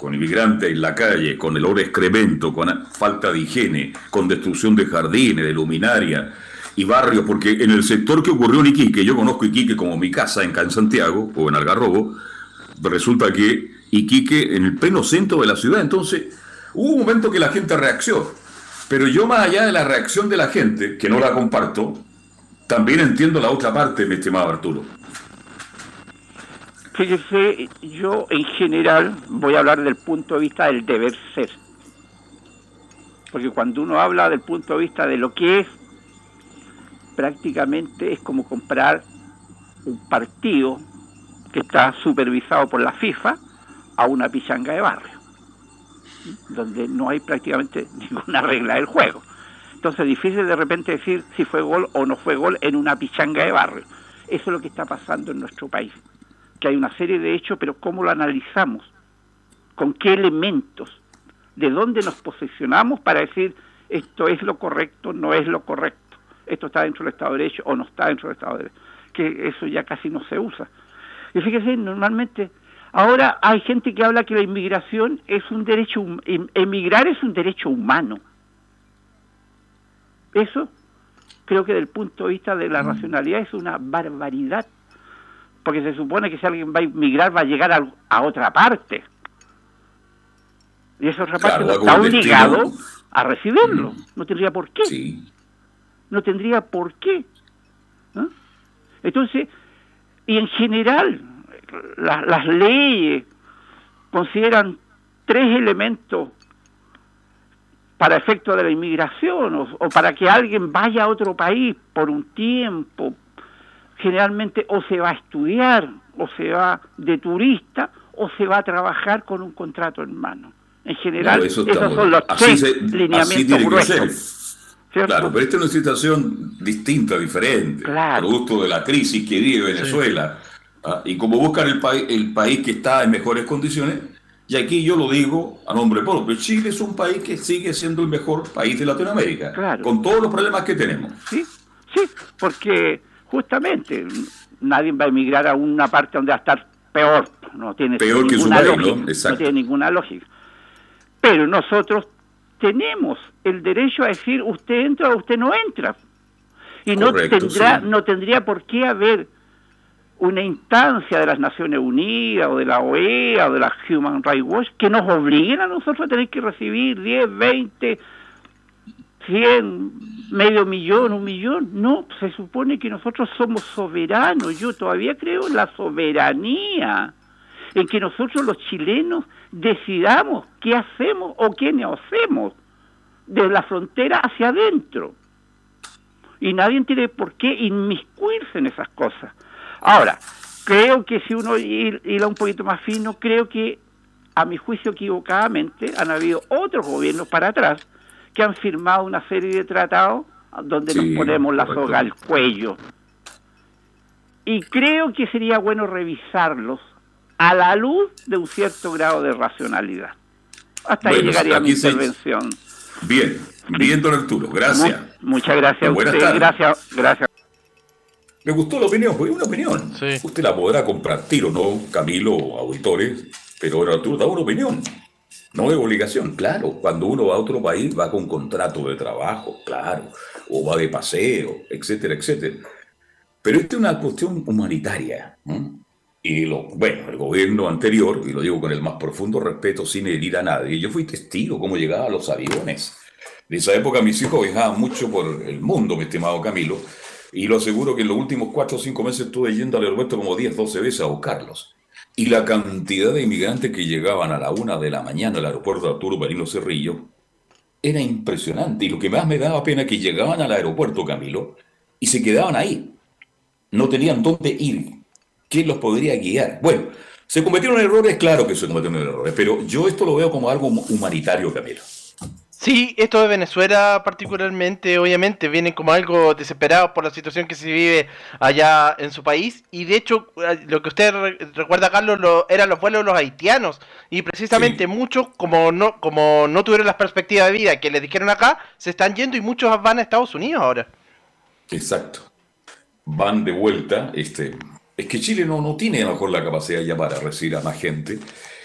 con inmigrantes en la calle, con el olor excremento, con falta de higiene, con destrucción de jardines, de luminaria y barrios, porque en el sector que ocurrió en Iquique, yo conozco Iquique como mi casa en Santiago o en Algarrobo, resulta que Iquique en el pleno centro de la ciudad, entonces hubo un momento que la gente reaccionó. Pero yo más allá de la reacción de la gente, que no la comparto, también entiendo la otra parte, mi estimado Arturo. Fíjese, yo en general voy a hablar del punto de vista del deber ser. Porque cuando uno habla del punto de vista de lo que es, prácticamente es como comprar un partido que está supervisado por la FIFA a una pichanga de barrio, donde no hay prácticamente *laughs* ninguna regla del juego. Entonces es difícil de repente decir si fue gol o no fue gol en una pichanga de barrio. Eso es lo que está pasando en nuestro país, que hay una serie de hechos, pero ¿cómo lo analizamos? ¿Con qué elementos? ¿De dónde nos posicionamos para decir esto es lo correcto, no es lo correcto? ¿Esto está dentro del Estado de Derecho o no está dentro del Estado de Derecho? Que eso ya casi no se usa. Y fíjese, normalmente, ahora hay gente que habla que la inmigración es un derecho, em, emigrar es un derecho humano. Eso creo que desde el punto de vista de la mm. racionalidad es una barbaridad, porque se supone que si alguien va a inmigrar va a llegar a, otra parte. Y esa otra parte está obligado a recibirlo. Mm. No tendría por qué. No tendría por qué. Entonces, y en general las leyes consideran tres elementos para efecto de la inmigración o, para que alguien vaya a otro país por un tiempo, generalmente o se va a estudiar, o se va de turista, o se va a trabajar con un contrato en mano. En general, esos son los tres lineamientos gruesos. Claro, pero esta es una situación distinta, diferente, producto de la crisis que vive Venezuela. ¿ah? Y como buscan el, país el país que está en mejores condiciones, y aquí yo lo digo a nombre propio, Chile es un país que sigue siendo el mejor país de Latinoamérica, con todos los problemas que tenemos. Sí, sí, porque justamente nadie va a emigrar a una parte donde va a estar peor, no tiene peor que su país, ¿no? no tiene ninguna lógica. Pero nosotros tenemos el derecho a decir usted entra o usted no entra. Y no tendrá, no tendría por qué haber una instancia de las Naciones Unidas o de la OEA o de la Human Rights Watch que nos obliguen a nosotros a tener que recibir 10, 20, 100, medio millón, un millón. No, se supone que nosotros somos soberanos. Yo todavía creo en la soberanía en que nosotros los chilenos decidamos qué hacemos o qué no hacemos de la frontera hacia adentro. Y nadie tiene por qué inmiscuirse en esas cosas. Ahora, creo que si uno irá un poquito más fino, creo que a mi juicio equivocadamente han habido otros gobiernos para atrás que han firmado una serie de tratados donde nos ponemos la soga al cuello. Y creo que sería bueno revisarlos a la luz de un cierto grado de racionalidad. Hasta ahí llegaría mi intervención. Bien, bien, don Arturo, gracias. muchas gracias a usted, gracias, gracias. Me gustó la opinión, porque una opinión. Usted la podrá compartir o no, Camilo, auditores, pero don Arturo da una opinión. No de obligación, claro. Cuando uno va a otro país va con contrato de trabajo, claro, o va de paseo, etcétera, etcétera. Pero esta es una cuestión humanitaria. Y lo, bueno, el gobierno anterior, y lo digo con el más profundo respeto, sin herir a nadie, yo fui testigo cómo llegaban los aviones. En esa época mis hijos viajaban mucho por el mundo, mi estimado Camilo, y lo aseguro que en los últimos cuatro o cinco meses estuve yendo al aeropuerto como 10, 12 veces a buscarlos. Y la cantidad de inmigrantes que llegaban a la una de la mañana al aeropuerto de Arturo Marino Cerrillo era impresionante. Y lo que más me daba pena es que llegaban al aeropuerto, Camilo, y se quedaban ahí. No tenían dónde ir. ¿Quién los podría guiar? Bueno, se cometieron errores, claro que se cometieron errores, pero yo esto lo veo como algo humanitario, Camilo. Sí, esto de Venezuela particularmente, obviamente, viene como algo desesperado por la situación que se vive allá en su país. Y de hecho, eh, lo que usted recuerda, Carlos, lo, eran los vuelos de los haitianos. Y precisamente muchos, como no, como no tuvieron las perspectivas de vida que les dijeron acá, se están yendo y muchos van a Estados Unidos ahora. Exacto. Van de vuelta. Este, es que Chile no, no tiene a lo mejor la capacidad ya para recibir a más gente.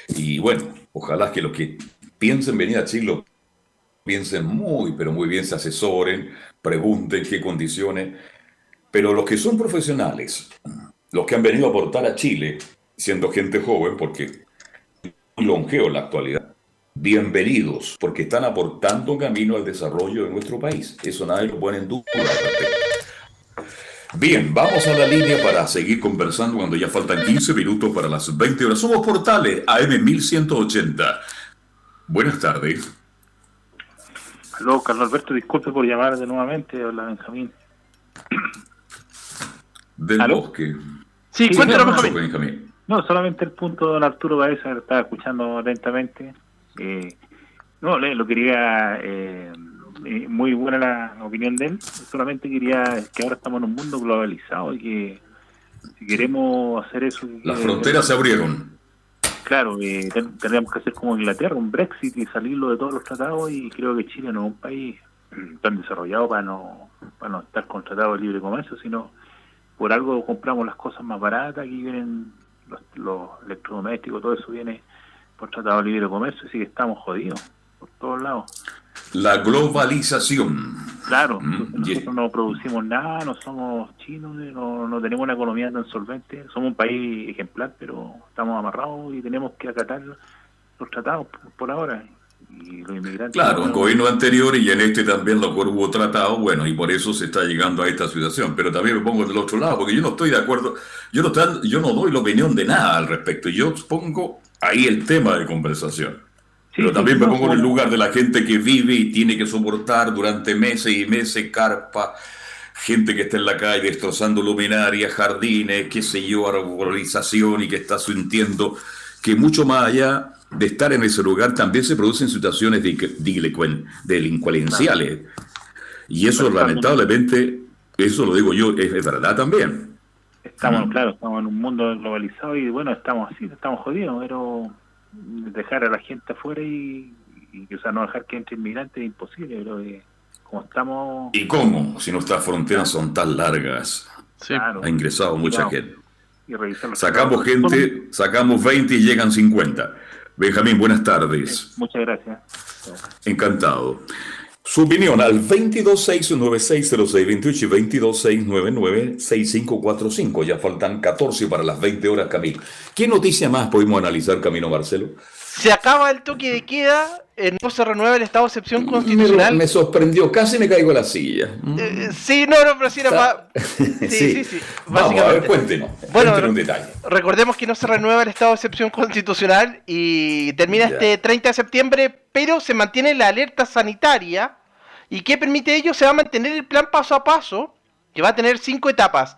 Y bueno, ojalá que los que piensen venir a Chile piensen muy, pero muy bien, se asesoren, pregunten qué condiciones. Pero los que son profesionales, los que han venido a aportar a Chile, siendo gente joven, porque longeo en la actualidad, bienvenidos, porque están aportando camino al desarrollo de nuestro país. Eso nadie lo pone en duda. Bien, vamos a la línea para seguir conversando cuando ya faltan 15 minutos para las 20 horas. Somos Portales AM 1180. Buenas tardes. Aló, Carlos Alberto, disculpe por llamar de nuevamente. Hola, Benjamín. Del bosque. Sí, sí cuéntanos, Benjamín. No, solamente el punto de don Arturo Baeza, que estaba escuchando lentamente. Eh, no, lo quería. Eh, eh, muy buena la opinión de él. Solamente quería que ahora estamos en un mundo globalizado y que si queremos hacer eso. Las fronteras se abrieron claro, eh, tendríamos que hacer como Inglaterra, un Brexit y salirlo de todos los tratados y creo que Chile no es un país tan desarrollado para no, para no estar con tratados de libre comercio, sino por algo compramos las cosas más baratas, aquí vienen los, los electrodomésticos, todo eso viene por tratado de libre comercio, así que estamos jodidos por todos lados. La globalización. Claro, mm, nosotros no producimos nada, no somos chinos, no, no tenemos una economía tan solvente, somos un país ejemplar, pero estamos amarrados y tenemos que acatar los tratados por ahora. Y los inmigrantes claro, en gobierno anterior y en este también lo hubo tratado, bueno, y por eso se está llegando a esta situación. Pero también me pongo del otro lado, porque yo no estoy de acuerdo, yo no, yo no doy la opinión de nada al respecto, yo pongo ahí el tema de conversación. Pero también me pongo en el lugar de la gente que vive y tiene que soportar durante meses y meses carpa, gente que está en la calle destrozando luminarias, jardines, qué sé yo, arborización y que está sintiendo que mucho más allá de estar en ese lugar también se producen situaciones delincuenciales. Y eso lamentablemente, eso lo digo yo, es, verdad también. Estamos, claro, estamos en un mundo globalizado y bueno, estamos así, estamos jodidos, pero dejar a la gente afuera y, o sea, no dejar que entre inmigrantes es imposible, pero como estamos... ¿Y cómo? Si nuestras fronteras son tan largas. Ha ingresado mucha gente. sacamos gente, sacamos 20 y llegan 50. Benjamín, buenas tardes. Muchas gracias. Encantado. Su opinión al 226960628 y 226996545. Ya faltan 14 para las 20 horas, Camilo. ¿Qué noticia más podemos analizar, Camino Marcelo? Se acaba el toque de queda, eh, no se renueva el estado de excepción constitucional. Me, me sorprendió, casi me caigo a la silla. Eh, sí, no, no, pero sí era pa- *laughs* Sí, sí, sí. Vamos, a ver, cuéntenos. Bueno, cuéntenos un detalle. Recordemos que no se renueva el estado de excepción constitucional y termina Ya. este 30 de septiembre, pero se mantiene la alerta sanitaria. ¿Y qué permite ello? Se va a mantener el plan paso a paso, que va a tener cinco etapas.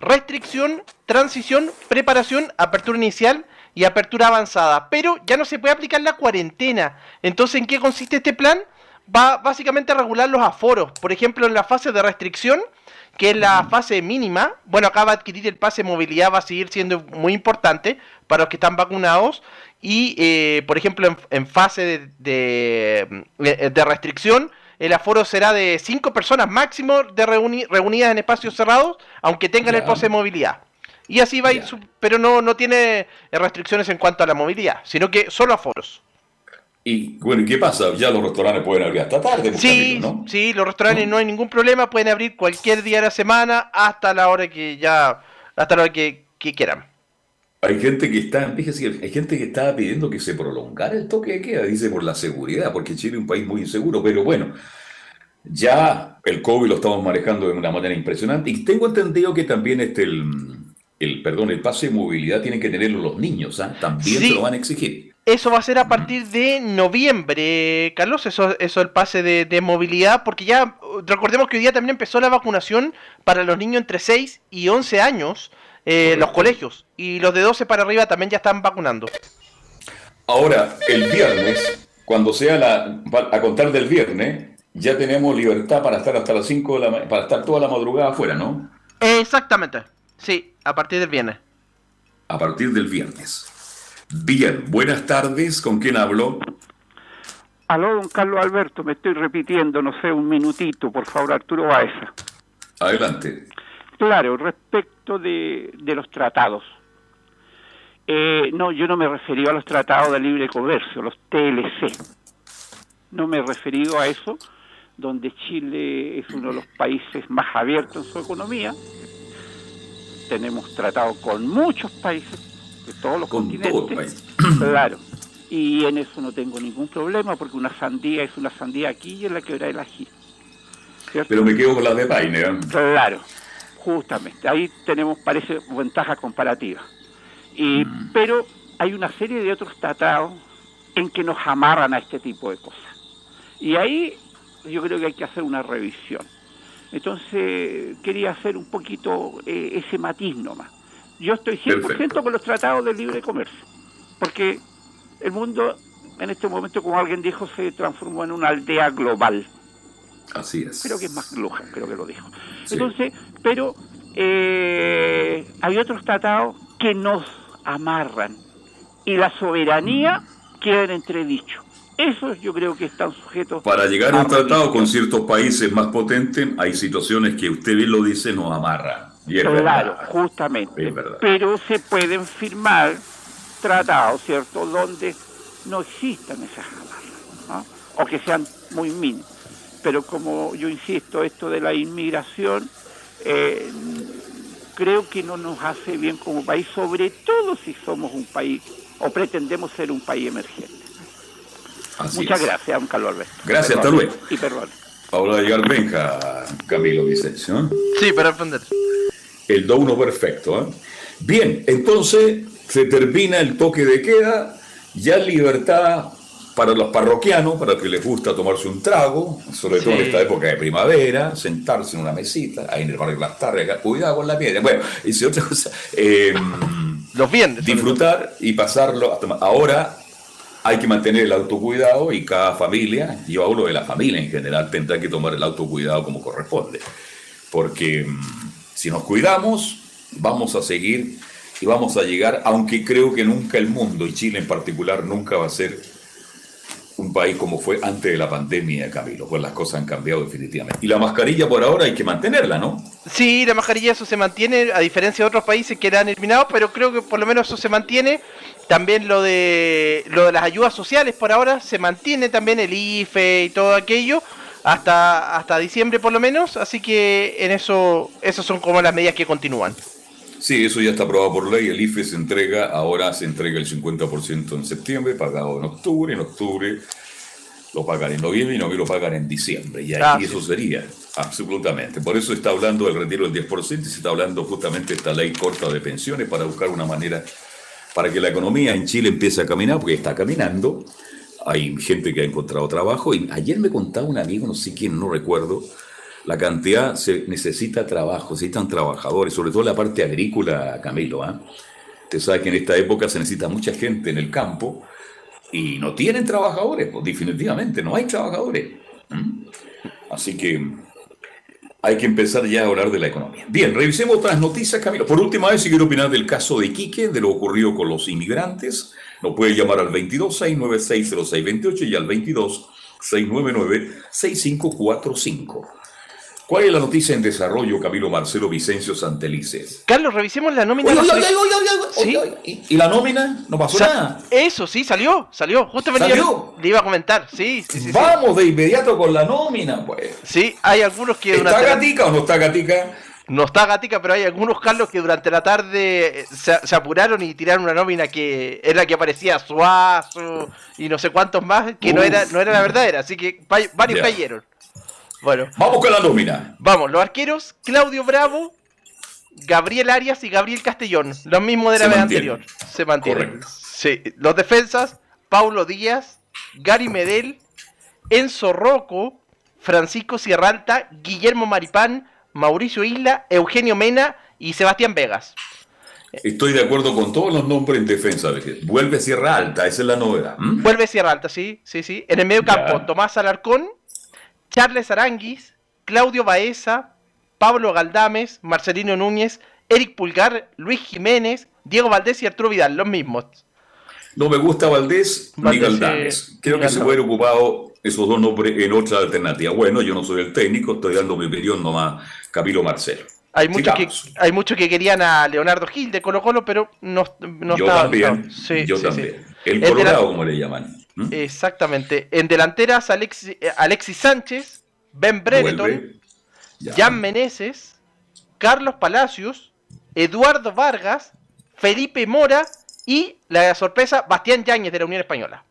Restricción, transición, preparación, apertura inicial y apertura avanzada. Pero ya no se puede aplicar la cuarentena. Entonces, ¿en qué consiste este plan? Va básicamente a regular los aforos. Por ejemplo, en la fase de restricción, que es la fase mínima. Bueno, acá va a adquirir el pase de movilidad, va a seguir siendo muy importante para los que están vacunados. Y, eh, por ejemplo, en, en fase de, de, eh, de restricción, el aforo será de 5 personas máximo de reuni- reunidas en espacios cerrados, aunque tengan el pase de movilidad. Y así va a ir, su- pero no, no tiene eh, restricciones en cuanto a la movilidad, sino que solo aforos. Y bueno, ¿y qué pasa? Ya los restaurantes pueden abrir hasta tarde, Sí, Camilo, ¿no? sí, los restaurantes no hay ningún problema, pueden abrir cualquier día de la semana hasta la hora que ya, hasta la hora que, que quieran. Hay gente que está, fíjese, hay gente que está pidiendo que se prolongara el toque de queda, dice por la seguridad, porque Chile es un país muy inseguro, pero bueno, ya el COVID lo estamos manejando de una manera impresionante y tengo entendido que también este el, el perdón, el pase de movilidad tienen que tenerlo los niños, ¿ah? También Sí. se lo van a exigir. Eso va a ser a partir de noviembre, Carlos, eso, eso el pase de, de movilidad, porque ya recordemos que hoy día también empezó la vacunación para los niños entre 6 y 11 años, eh, los colegios, y los de 12 para arriba también ya están vacunando. Ahora, el viernes, cuando sea la, a contar del viernes, ya tenemos libertad para estar hasta las 5 de la para estar toda la madrugada afuera, ¿no? Exactamente, sí, a partir del viernes. A partir del viernes. Bien, buenas tardes, ¿con quién hablo? Aló, don Carlos Alberto, me estoy repitiendo, no sé, un minutito, por favor, Arturo Baeza. Adelante. Claro, respecto de, de los tratados. Eh, no, yo no me he referido a los tratados de libre comercio, los TLC. No me he referido a eso, donde Chile es uno de los países más abiertos en su economía. Tenemos tratados con muchos países de todos los Con continentes. todo. *clears throat* Claro. Y en eso no tengo ningún problema, porque una sandía es una sandía aquí y en la quebrada del ají. ¿Cierto? Pero me quedo con la de Paine. ¿eh? Claro, justamente. Ahí tenemos, parece, ventajas comparativas. Y, Pero hay una serie de otros tratados en que nos amarran a este tipo de cosas. Y ahí yo creo que hay que hacer una revisión. Entonces quería hacer un poquito eh, ese matiz nomás. Yo estoy 100% Perfecto. con los tratados de libre comercio, porque el mundo en este momento, como alguien dijo, se transformó en una aldea global Así es. creo que es más Luján, creo que lo dijo. Sí. Entonces, pero eh, hay otros tratados que nos amarran y la soberanía queda en entredicho. Esos yo creo que están sujetos Para llegar a un tratado con ciertos países más potentes, hay situaciones que usted bien lo dice, nos amarran. Y es Claro, verdad. justamente. Es verdad. Pero se pueden firmar tratados, ¿cierto?, donde no existan esas amarras, ¿no? o que sean muy mínimos. Pero como yo insisto, esto de la inmigración, eh, creo que no nos hace bien como país, sobre todo si somos un país o pretendemos ser un país emergente. Así Muchas es. gracias, Carlos Alberto. Gracias, hasta luego. Y perdón. Ahora va a llegar Benja, Camilo Vicencio. ¿eh? Sí, para responder. El do uno perfecto. ¿eh? Bien, entonces se termina el toque de queda, ya libertad para los parroquianos, para los que les gusta tomarse un trago, sobre todo en esta época de primavera, sentarse en una mesita, ahí en el barrio Las Targas, cuidado con la piedra. Bueno, *laughs* y si otra cosa, eh, Los viernes. disfrutar y pasarlo hasta ahora hay que mantener el autocuidado y cada familia, yo hablo de la familia en general, tendrá que tomar el autocuidado como corresponde. Porque mm, si nos cuidamos, vamos a seguir y vamos a llegar, aunque creo que nunca el mundo, y Chile en particular, nunca va a ser un país como fue antes de la pandemia, Camilo, pues las cosas han cambiado definitivamente. Y la mascarilla por ahora hay que mantenerla, ¿no? Sí, la mascarilla eso se mantiene, a diferencia de otros países que la han eliminado, pero creo que por lo menos eso se mantiene. También lo de lo de las ayudas sociales por ahora se mantiene también el IFE y todo aquello hasta hasta diciembre por lo menos, así que en eso esas son como las medidas que continúan. Sí, eso ya está aprobado por ley. El IFE se entrega, ahora se entrega el 50% en septiembre, pagado en octubre. En octubre lo pagan en noviembre y noviembre lo pagan en diciembre. Y, Ah, y eso sería, absolutamente. Por eso está hablando del retiro del 10% y se está hablando justamente de esta ley corta de pensiones para buscar una manera para que la economía en Chile empiece a caminar, porque está caminando. Hay gente que ha encontrado trabajo. Y ayer me contaba un amigo, no sé quién, no recuerdo, la cantidad, se necesita trabajo, necesitan trabajadores, sobre todo la parte agrícola, Camilo. ¿ah? Usted sabe que en esta época se necesita mucha gente en el campo y no tienen trabajadores, pues definitivamente no hay trabajadores. Así que hay que empezar ya a hablar de la economía. Bien, revisemos otras noticias, Camilo. Por última vez, si quiero opinar del caso de Iquique, de lo ocurrido con los inmigrantes, nos puede llamar al 22-696-0628 y al 22-699-6545. ¿Cuál es la noticia en desarrollo, Camilo Marcelo Vicencio Santelices? Carlos, revisemos la nómina. Oye, oye, oye, ¿Y, la nómina? ¿No pasó Sa- nada? Eso, sí, salió, salió. Justamente ¿Salió? yo le iba a comentar. Sí, sí, sí. sí. Vamos de inmediato con la nómina, pues. Sí, hay algunos que ¿Está durante la- gatica o no está gatica? No está gatica, pero hay algunos Carlos que durante la tarde eh, se, se apuraron y tiraron una nómina que era la que aparecía Suazo y no sé cuántos más, que no era, no era la verdadera, así que va- varios Ya. cayeron. Bueno, Vamos con la nómina. vamos, los arqueros, Claudio Bravo, Gabriel Arias y Gabriel Castellón, los mismos de la Se vez anterior. Se mantienen. Sí. Los defensas, Paulo Díaz, Gary Medel, Enzo Rocco, Francisco Sierralta, Guillermo Maripán, Mauricio Isla, Eugenio Mena y Sebastián Vegas. Estoy de acuerdo con todos los nombres en defensa. de- Vuelve Sierra Alta, esa es la novedad. Vuelve Sierralta, sí, sí, sí. En el medio Ya. campo, Tomás Alarcón, Charles Aranguis, Claudio Baeza, Pablo Galdames, Marcelino Núñez, Eric Pulgar, Luis Jiménez, Diego Valdés y Arturo Vidal, los mismos. No me gusta Valdés ni Galdames. eh, Creo que se hubiera ocupado esos dos nombres en otra alternativa. Bueno, yo no soy el técnico, estoy dando mi opinión nomás, Camilo Marcelo. Hay muchos, que, Sigamos. hay muchos que querían a Leonardo Gil de Colo Colo, pero no, no yo estaba- también, no. Sí, yo sí, también. sí. El El Colorado, como le llaman. ¿M? Exactamente. En delanteras, Alexi- eh, Alexis Sánchez, Ben Brereton. Jan Meneses, Carlos Palacios, Eduardo Vargas, Felipe Mora y la sorpresa, Bastián Yáñez de la Unión Española.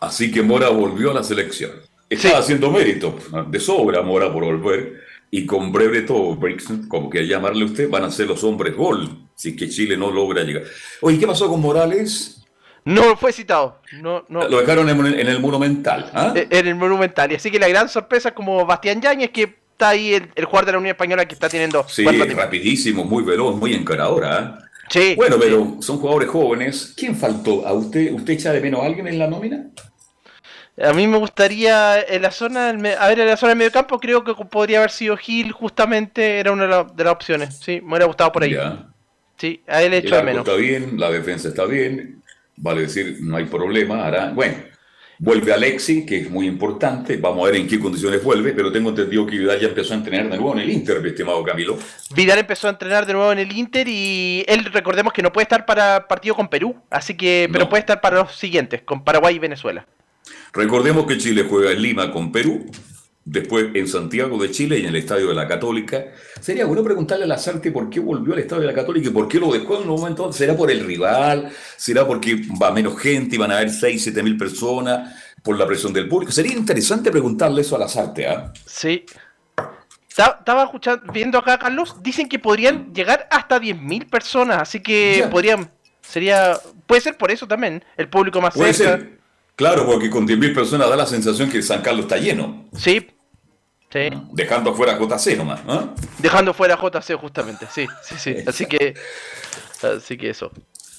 Así que Mora volvió a la selección. Estaba Sí. haciendo mérito de sobra Mora por volver. Y con Breveto, Brixton, como quiera llamarle usted, van a ser los hombres gol. Si es que Chile no logra llegar. Oye, ¿qué pasó con Morales? No fue citado. No, no. Lo dejaron en, en el Monumental. ¿ah? Eh, En el Monumental. Y así que la gran sorpresa como Bastián Yáñez, que está ahí el, el jugador de la Unión Española que está teniendo Sí, rapidísimo, muy veloz, muy encaradora. ¿ah? Sí, Bueno, pero son jugadores jóvenes. ¿Quién faltó? ¿A usted? ¿Usted echa de menos a alguien en la nómina? A mí me gustaría en la zona del a ver en la zona del mediocampo creo que podría haber sido Gil justamente era una de, la- de las opciones. Sí, me hubiera gustado por ahí. Ya. Sí, a él le El echo de menos. está bien, la defensa está bien. Vale decir, no hay problema. Hará, bueno, vuelve Alexi, que es muy importante. Vamos a ver en qué condiciones vuelve, pero tengo entendido que Vidal ya empezó a entrenar de nuevo en el Inter, mi estimado Camilo. Vidal empezó a entrenar de nuevo en el Inter y él recordemos que no puede estar para partido con Perú, así que pero No. puede estar para los siguientes, con Paraguay y Venezuela. Recordemos que Chile juega en Lima con Perú, después en Santiago de Chile y en el Estadio de la Católica. Sería bueno preguntarle a Lazarte por qué volvió al Estadio de la Católica y por qué lo dejó en un momento. ¿Será por el rival? ¿Será porque va menos gente y van a haber 6, 7 mil personas por la presión del público? Sería interesante preguntarle eso a Lazarte, ¿ah? Sí. Ta- Estaba escuchando, viendo acá, Carlos, dicen que podrían llegar hasta 10.000 personas, así que Ya. podrían, sería, puede ser por eso también, el público más Puede cerca. ser. Claro, porque con 10.000 personas da la sensación que San Carlos está lleno, Sí, sí, dejando afuera a JC nomás. ¿ah? dejando fuera a JC justamente, sí, sí, sí, así que, así que eso.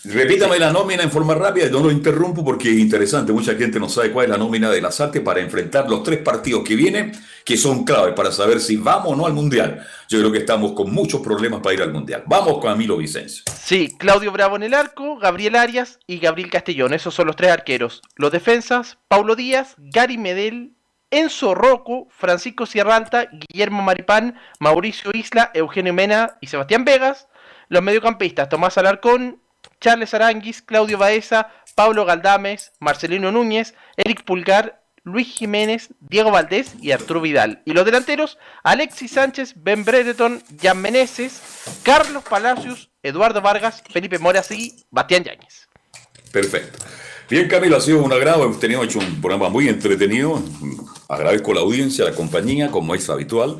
Repítame la nómina en forma rápida, yo no lo interrumpo porque es interesante. Mucha gente no sabe cuál es la nómina de las artes para enfrentar los tres partidos que vienen, que son claves para saber si vamos o no al Mundial. Yo creo que estamos con muchos problemas para ir al Mundial. Vamos con Camilo Vicencio. Sí, Claudio Bravo en el arco, Gabriel Arias y Gabriel Castellón. Esos son los tres arqueros. Los defensas, Paulo Díaz, Gary Medel, Enzo Rocco, Francisco Sierralta, Guillermo Maripán, Mauricio Isla, Eugenio Mena y Sebastián Vegas. Los mediocampistas, Tomás Alarcón, Charles Aranguis, Claudio Baeza, Pablo Galdames, Marcelino Núñez, Eric Pulgar, Luis Jiménez, Diego Valdés y Arturo Vidal. Y los delanteros, Alexis Sánchez, Ben Brereton, Jan Meneses, Carlos Palacios, Eduardo Vargas, Felipe Moras y Bastián Yáñez. Perfecto. Bien, Camilo, ha sido un agrado. Hemos tenido hecho un programa muy entretenido. Agradezco la audiencia, la compañía, como es habitual.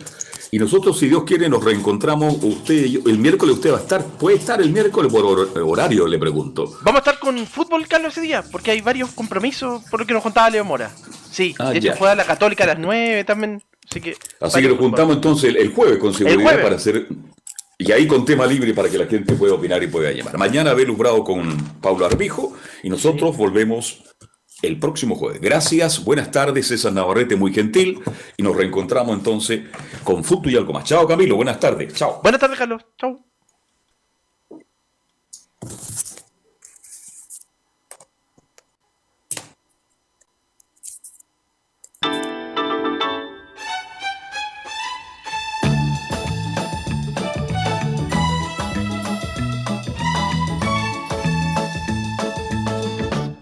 Y nosotros, si Dios quiere, nos reencontramos usted y yo. El miércoles usted va a estar. ¿Puede estar el miércoles por horario? Le pregunto. Vamos a estar con fútbol, Carlos, ese día, porque hay varios compromisos, por lo que nos contaba Leo Mora. Sí, ah, de hecho juega la Católica a las 9 también. Así que, así que nos juntamos entonces el, jueves con seguridad para hacer. Y ahí con tema libre para que la gente pueda opinar y pueda llamar. Mañana Belus Bravo con Pablo Arbijo y nosotros volvemos el próximo jueves. Gracias, buenas tardes, César Navarrete, muy gentil. Y nos reencontramos entonces con Fútbol y algo más. Chao, Camilo, buenas tardes. Chao. Buenas tardes, Carlos. Chao.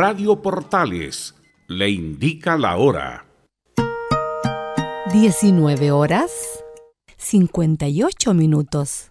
Radio Portales le indica la hora. 19 horas 58 minutos.